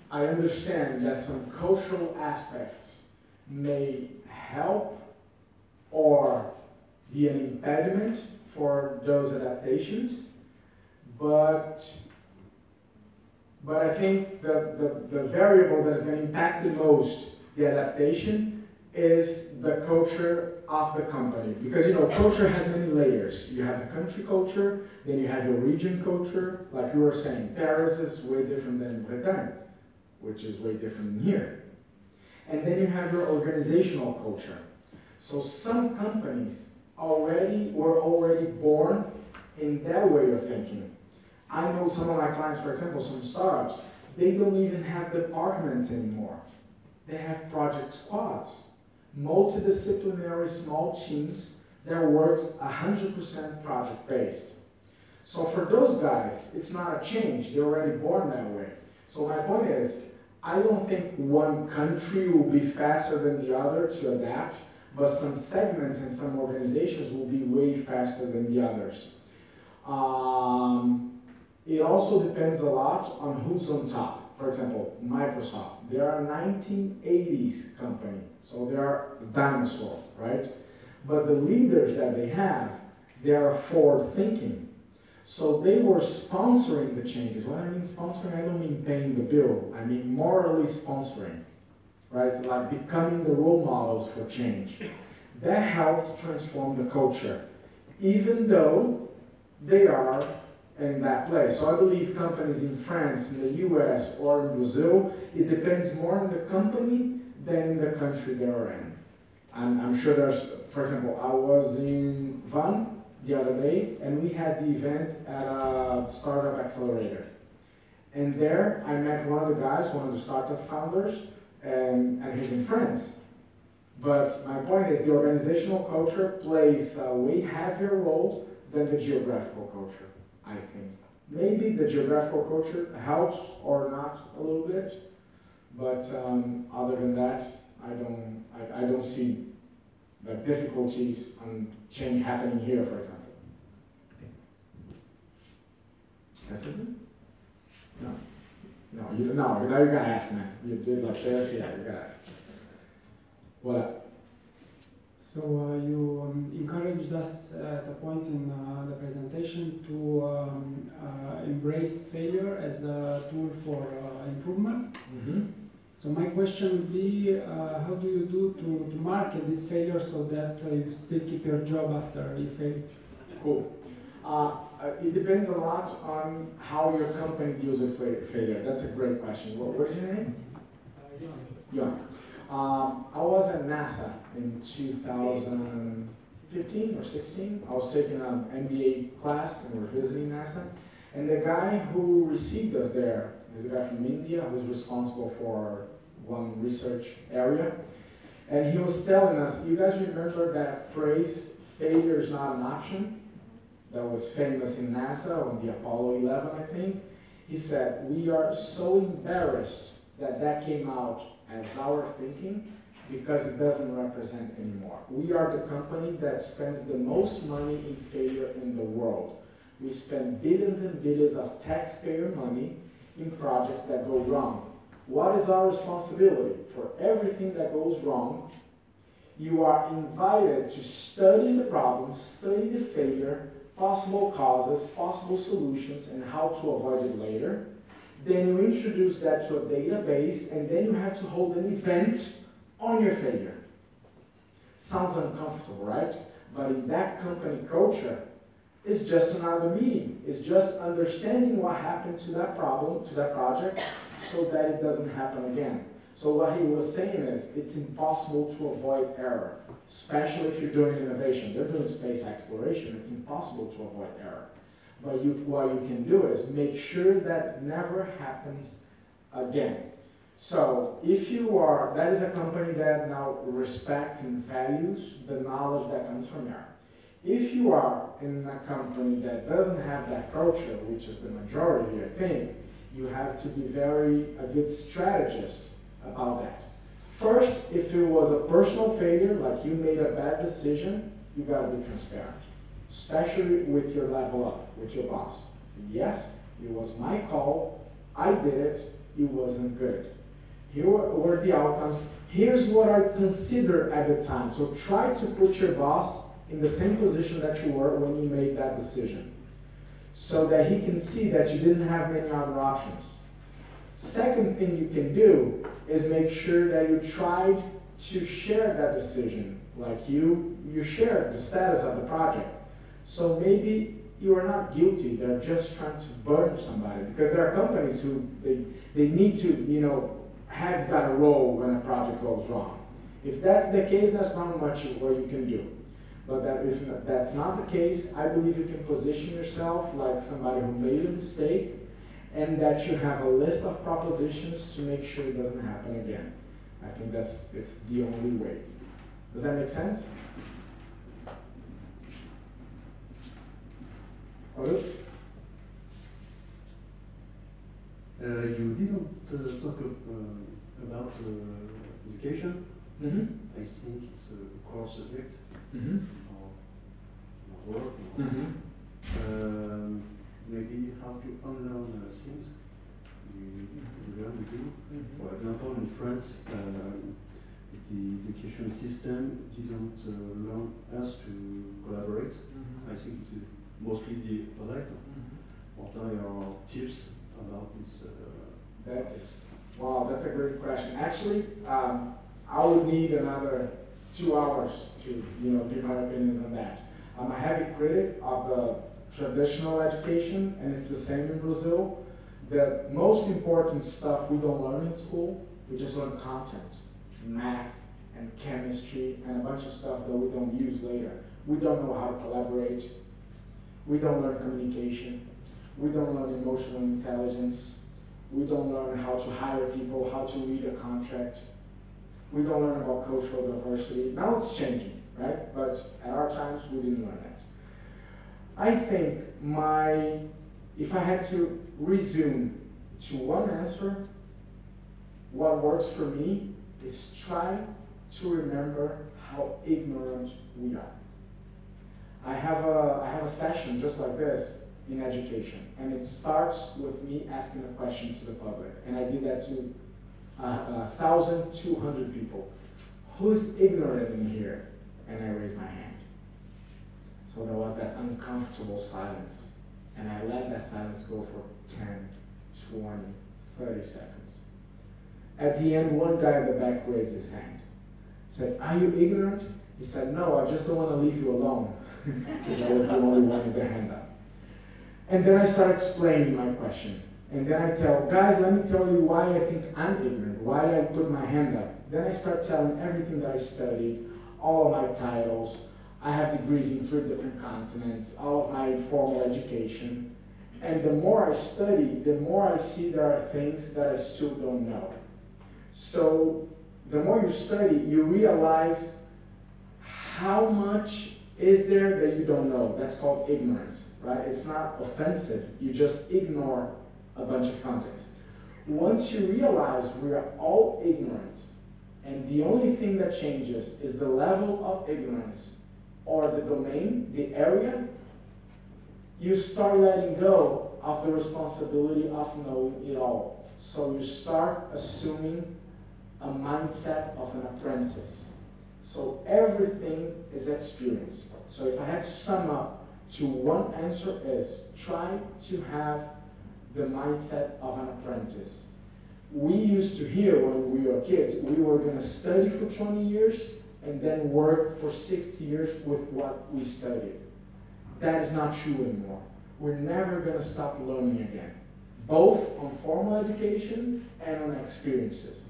I understand that some cultural aspects may help or be an impediment for those adaptations, but but I think the, the, the variable that's going to impact the most the adaptation is the culture of the company. Because you know, culture has many layers. You have the country culture, then you have your region culture. Like you were saying, Paris is way different than Bretagne, which is way different than here. And then you have your organizational culture. So some companies already were already born in that way of thinking. I know some of my clients, for example, some startups, they don't even have departments anymore. They have project squads, multidisciplinary small teams that works 100% project based. So for those guys, it's not a change. They're already born that way. So my point is, I don't think one country will be faster than the other to adapt, but some segments and some organizations will be way faster than the others. Um, it also depends a lot on who's on top. For example, Microsoft. They are a 1980s company, so they are a dinosaur, right? But the leaders that they have, they are forward thinking. So they were sponsoring the changes. When I mean sponsoring, I don't mean paying the bill. I mean morally sponsoring, right? It's like becoming the role models for change. That helped transform the culture, even though they are in that place. So I believe companies in France, in the US, or in Brazil, it depends more on the company than in the country they're in. I'm, I'm sure there's, for example, I was in Vannes the other day, and we had the event at a startup accelerator. And there, I met one of the guys, one of the startup founders, and, and he's in France. But my point is, the organizational culture plays a way heavier role than the geographical culture, I think. Maybe the geographical culture helps or not a little bit, but um, other than that, I don't, I, I don't see the difficulties on change happening here, for example. Yes, it? No. No, you, no, now you gotta ask, man. You did like this, yeah, you gotta ask. What? So uh, you um, encouraged us at a point in uh, the presentation to um, uh, embrace failure as a tool for uh, improvement. Mm-hmm. So my question would be, uh, how do you do to, to market this failure so that uh, you still keep your job after you fail? Cool. Uh, uh, it depends a lot on how your company deals with failure. That's a great question. What, what is your name? Yeah. Um, I was at NASA in 2015 or 16. I was taking an MBA class and we we're visiting NASA. And the guy who received us there is a guy from India who's responsible for one research area. And he was telling us, you guys remember that phrase, failure is not an option? That was famous in NASA on the Apollo 11, I think. He said, we are so embarrassed that that came out as our thinking because it doesn't represent anymore. We are the company that spends the most money in failure in the world. We spend billions and billions of taxpayer money in projects that go wrong. What is our responsibility? For everything that goes wrong, you are invited to study the problem, study the failure, possible causes, possible solutions, and how to avoid it later. Then you introduce that to a database, and then you have to hold an event on your failure. Sounds uncomfortable, right? But in that company culture, it's just another meeting. It's just understanding what happened to that problem, to that project, so that it doesn't happen again. So what he was saying is, it's impossible to avoid error, especially if you're doing innovation. They're doing space exploration. It's impossible to avoid error. But you, what you can do is make sure that never happens again. So if you are, that is a company that now respects and values the knowledge that comes from error. If you are in a company that doesn't have that culture, which is the majority, I think, you have to be very a good strategist about that. First, if it was a personal failure, like you made a bad decision, you gotta be transparent, especially with your level up, with your boss. Yes, it was my call, I did it, it wasn't good. Here were the outcomes. Here's what I considered at the time. So try to put your boss in the same position that you were when you made that decision so that he can see that you didn't have many other options. Second thing you can do is make sure that you tried to share that decision, like you you shared the status of the project. So maybe you are not guilty, they're just trying to burn somebody because there are companies who they they need to, you know, heads got to roll when a project goes wrong. If that's the case, there's not much what you can do. But that if that's not the case, I believe you can position yourself like somebody who made a mistake and that you have a list of propositions to make sure it doesn't happen again. I think that's it's the only way. Does that make sense? Uh, you didn't uh, talk uh, about uh, education. Mm-hmm. I think it's a core subject Mm-hmm. of your work. or- Mm-hmm. Um, maybe how to unlearn uh, things you, you learn to do. For example, in France, um, the education system didn't uh, learn us to collaborate. I think it is mostly the opposite. What are your tips about this? Uh, That's wow. That's a great question. Actually, um, I would need another two hours to you know give my opinions on that. I'm a heavy critic of the traditional education, and it's the same in Brazil. The most important stuff we don't learn in school, we just learn content, math, and chemistry, and a bunch of stuff that we don't use later. We don't know how to collaborate. We don't learn communication. We don't learn emotional intelligence. We don't learn how to hire people, how to read a contract. We don't learn about cultural diversity. Now it's changing, right? But at our times, we didn't learn that. I think my if I had to resume to one answer, what works for me is try to remember how ignorant we are. I have a, I have a session just like this in education, and it starts with me asking a question to the public, and I did that to uh, 1,200 people. Who's ignorant in here? And I raised my hand. So there was that uncomfortable silence, and I let that silence go for 10, 20, 30 seconds. At the end, one guy in the back raised his hand. Said, Are you ignorant? He said, No, I just don't want to leave you alone. Because I was the only one with the hand up. And then I start explaining my question. And then I tell, guys, let me tell you why I think I'm ignorant, why I put my hand up. Then I start telling everything that I studied, all of my titles. I have degrees in three different continents, all of my formal education. And the more I study, the more I see there are things that I still don't know. So the more you study, you realize how much is there that you don't know. That's called ignorance, right? It's not offensive. You just ignore a bunch of content. Once you realize we are all ignorant, and the only thing that changes is the level of ignorance or the domain, the area, you start letting go of the responsibility of knowing it all. So you start assuming a mindset of an apprentice. So everything is experience. So if I had to sum up to one answer is try to have the mindset of an apprentice. We used to hear when we were kids, we were going to study for 20 years and then work for 60 years with what we studied. That is not true anymore. We're never going to stop learning again, both on formal education and on experiences.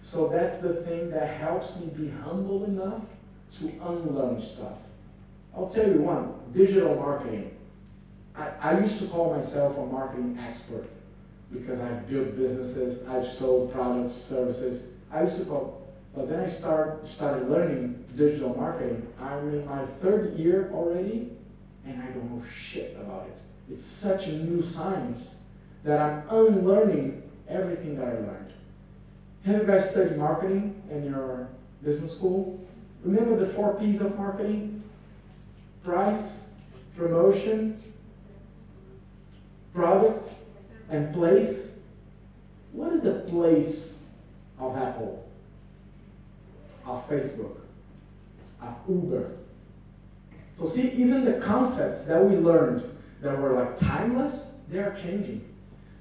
So that's the thing that helps me be humble enough to unlearn stuff. I'll tell you one digital marketing. I, I used to call myself a marketing expert because I've built businesses, I've sold products, services. I used to call, but then I start, started learning digital marketing. I'm in my third year already, and I don't know shit about it. It's such a new science that I'm unlearning everything that I learned. Have you guys studied marketing in your business school? Remember the four P's of marketing? Price, promotion, product, and place. What is the place of Apple, of Facebook, of Uber? So see, even the concepts that we learned that were like timeless, they are changing.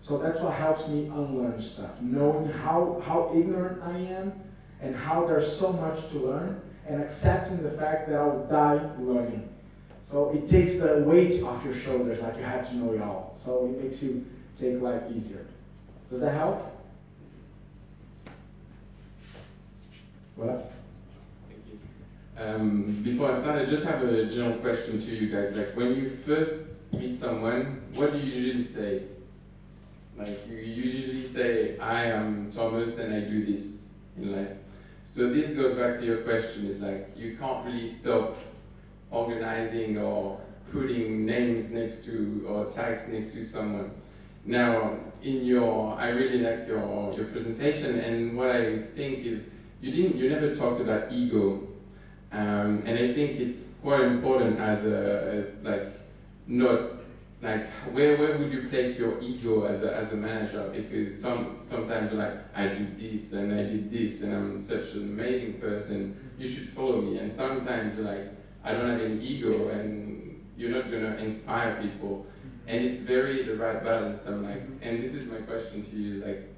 So that's what helps me unlearn stuff, knowing how, how ignorant I am and how there's so much to learn and accepting the fact that I'll die learning. So it takes the weight off your shoulders, like you have to know it all. So it makes you take life easier. Does that help? What? Thank you. Um, before I start, I just have a general question to you guys. Like, when you first meet someone, what do you usually say? Like, you usually say, I am Thomas and I do this in life. So this goes back to your question. Is like you can't really stop organizing or putting names next to or tags next to someone. Now, in your, I really like your your presentation, and what I think is you didn't, you never talked about ego, um, and I think it's quite important as a, a like not like where where would you place your ego as a, as a manager? Because some sometimes you're like I did this and I did this and I'm such an amazing person. You should follow me. And sometimes you're like I don't have an ego and you're not gonna inspire people and it's very the right balance I'm like and this is my question to you is like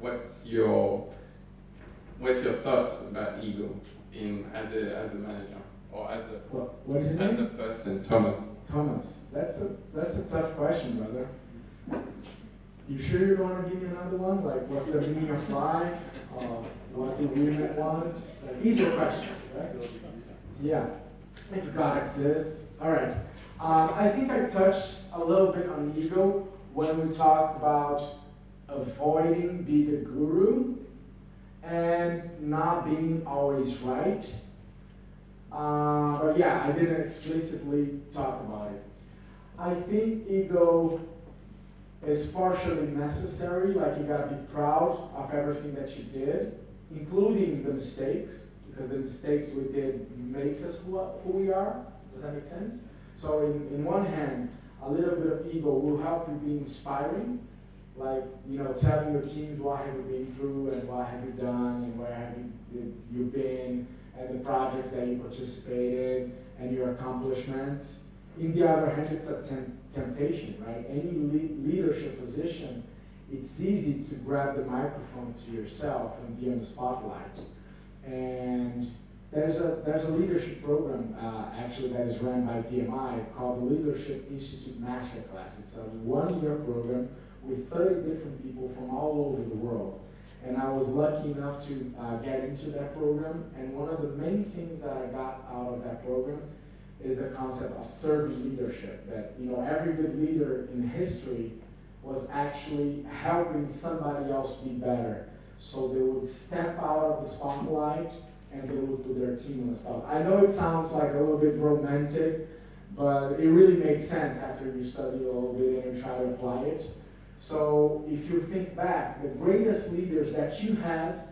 what's your what's your thoughts about ego in as a as a manager or as a what, what is your as name? a person Thomas Thomas, that's a that's a tough question, brother. You sure you don't want to give me another one? Like, what's the meaning of life? Uh, what do women want? Like, easier questions, right? Yeah. If God exists. All right. Um, I think I touched a little bit on ego when we talked about avoiding being the guru and not being always right. Uh, but yeah, I didn't explicitly talk about it. I think ego is partially necessary, like you gotta be proud of everything that you did, including the mistakes, because the mistakes we did makes us who, who we are. Does that make sense? So in, in one hand, a little bit of ego will help you be inspiring, like you know, telling your teams what have you been through and what have you done and where have you you been and the projects that you participated and your accomplishments. In the other hand, it's a tem- temptation, right? Any le- leadership position, it's easy to grab the microphone to yourself and be on the spotlight. And there's a there's a leadership program uh, actually that is run by PMI called the Leadership Institute Masterclass. It's a one-year program with 30 different people from all over the world. And I was lucky enough to uh, get into that program. And one of the main things that I got out of that program is the concept of servant leadership. That you know every good leader in history was actually helping somebody else be better. So they would step out of the spotlight and they would put their team on the spot. I know it sounds like a little bit romantic, but it really makes sense after you study a little bit and you try to apply it. So if you think back, the greatest leaders that you had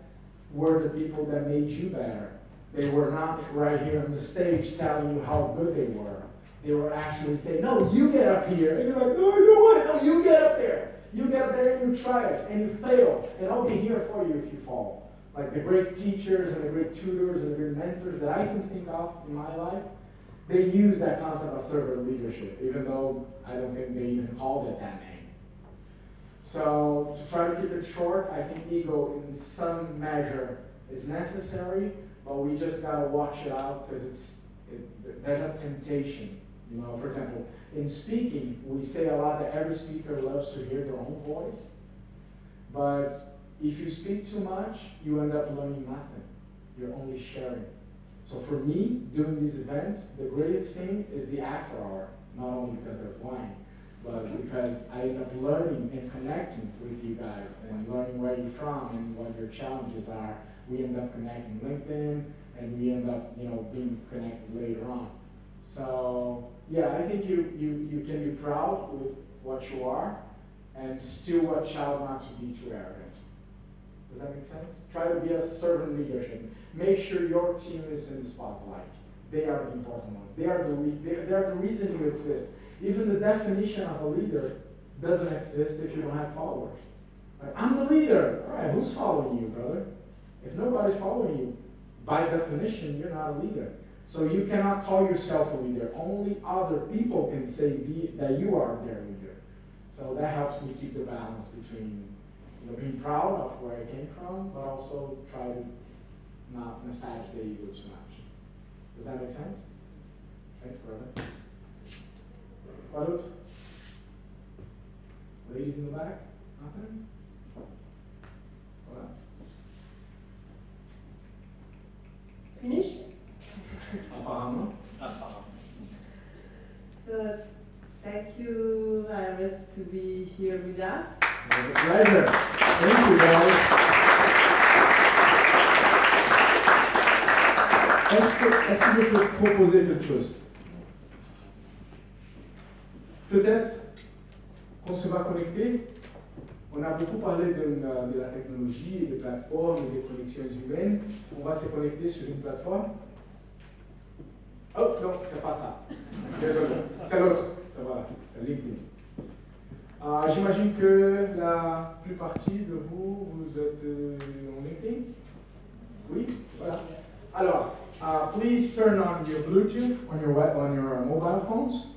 were the people that made you better. They were not right here on the stage telling you how good they were. They were actually saying, No, you get up here. And you're like, No, I don't want it. No, you get up there. You get up there and you try it and you fail. And I'll be here for you if you fall. Like the great teachers and the great tutors and the great mentors that I can think of in my life, they use that concept of servant leadership, even though I don't think they even called it that name. So to try to keep it short, I think ego in some measure is necessary, but we just gotta watch it out because it's it, there's a temptation. You know, for example, in speaking, we say a lot that every speaker loves to hear their own voice, but if you speak too much, you end up learning nothing. You're only sharing. So for me, doing these events, the greatest thing is the after hour, not only because there's wine, but because I end up learning and connecting with you guys and learning where you're from and what your challenges are. We end up connecting LinkedIn and we end up, you know, being connected later on. So yeah, I think you, you, you can be proud with what you are and still watch out not to be too arrogant. Does that make sense? Try to be a servant leadership. Make sure your team is in the spotlight. They are the important ones. They are the, they, they are the reason you exist. Even the definition of a leader doesn't exist if you don't have followers. Like, I'm the leader. All right, who's following you, brother? If nobody's following you, by definition, you're not a leader. So you cannot call yourself a leader. Only other people can say the, that you are their leader. So that helps me keep the balance between you know, being proud of where I came from, but also try to not massage the ego too much. Does that make sense? Thanks, brother. What Ladies in the back? Nothing? Voilà. Finish? Apparemment. So, thank you, Ayres, to be here with us. It was a pleasure. Thank you. Est-ce que, que je peux proposer quelque chose? Peut-être qu'on se va connecter. On a beaucoup parlé de, de la technologie des plateformes des connexions humaines. On va se connecter sur une plateforme. Oh non, c'est pas ça. Désolé. C'est l'autre. C'est voilà, c'est LinkedIn. Euh, J'imagine que la plupart de vous, vous êtes euh, en LinkedIn Oui Voilà. Alors, uh, please turn on your Bluetooth on your web, on your mobile phones.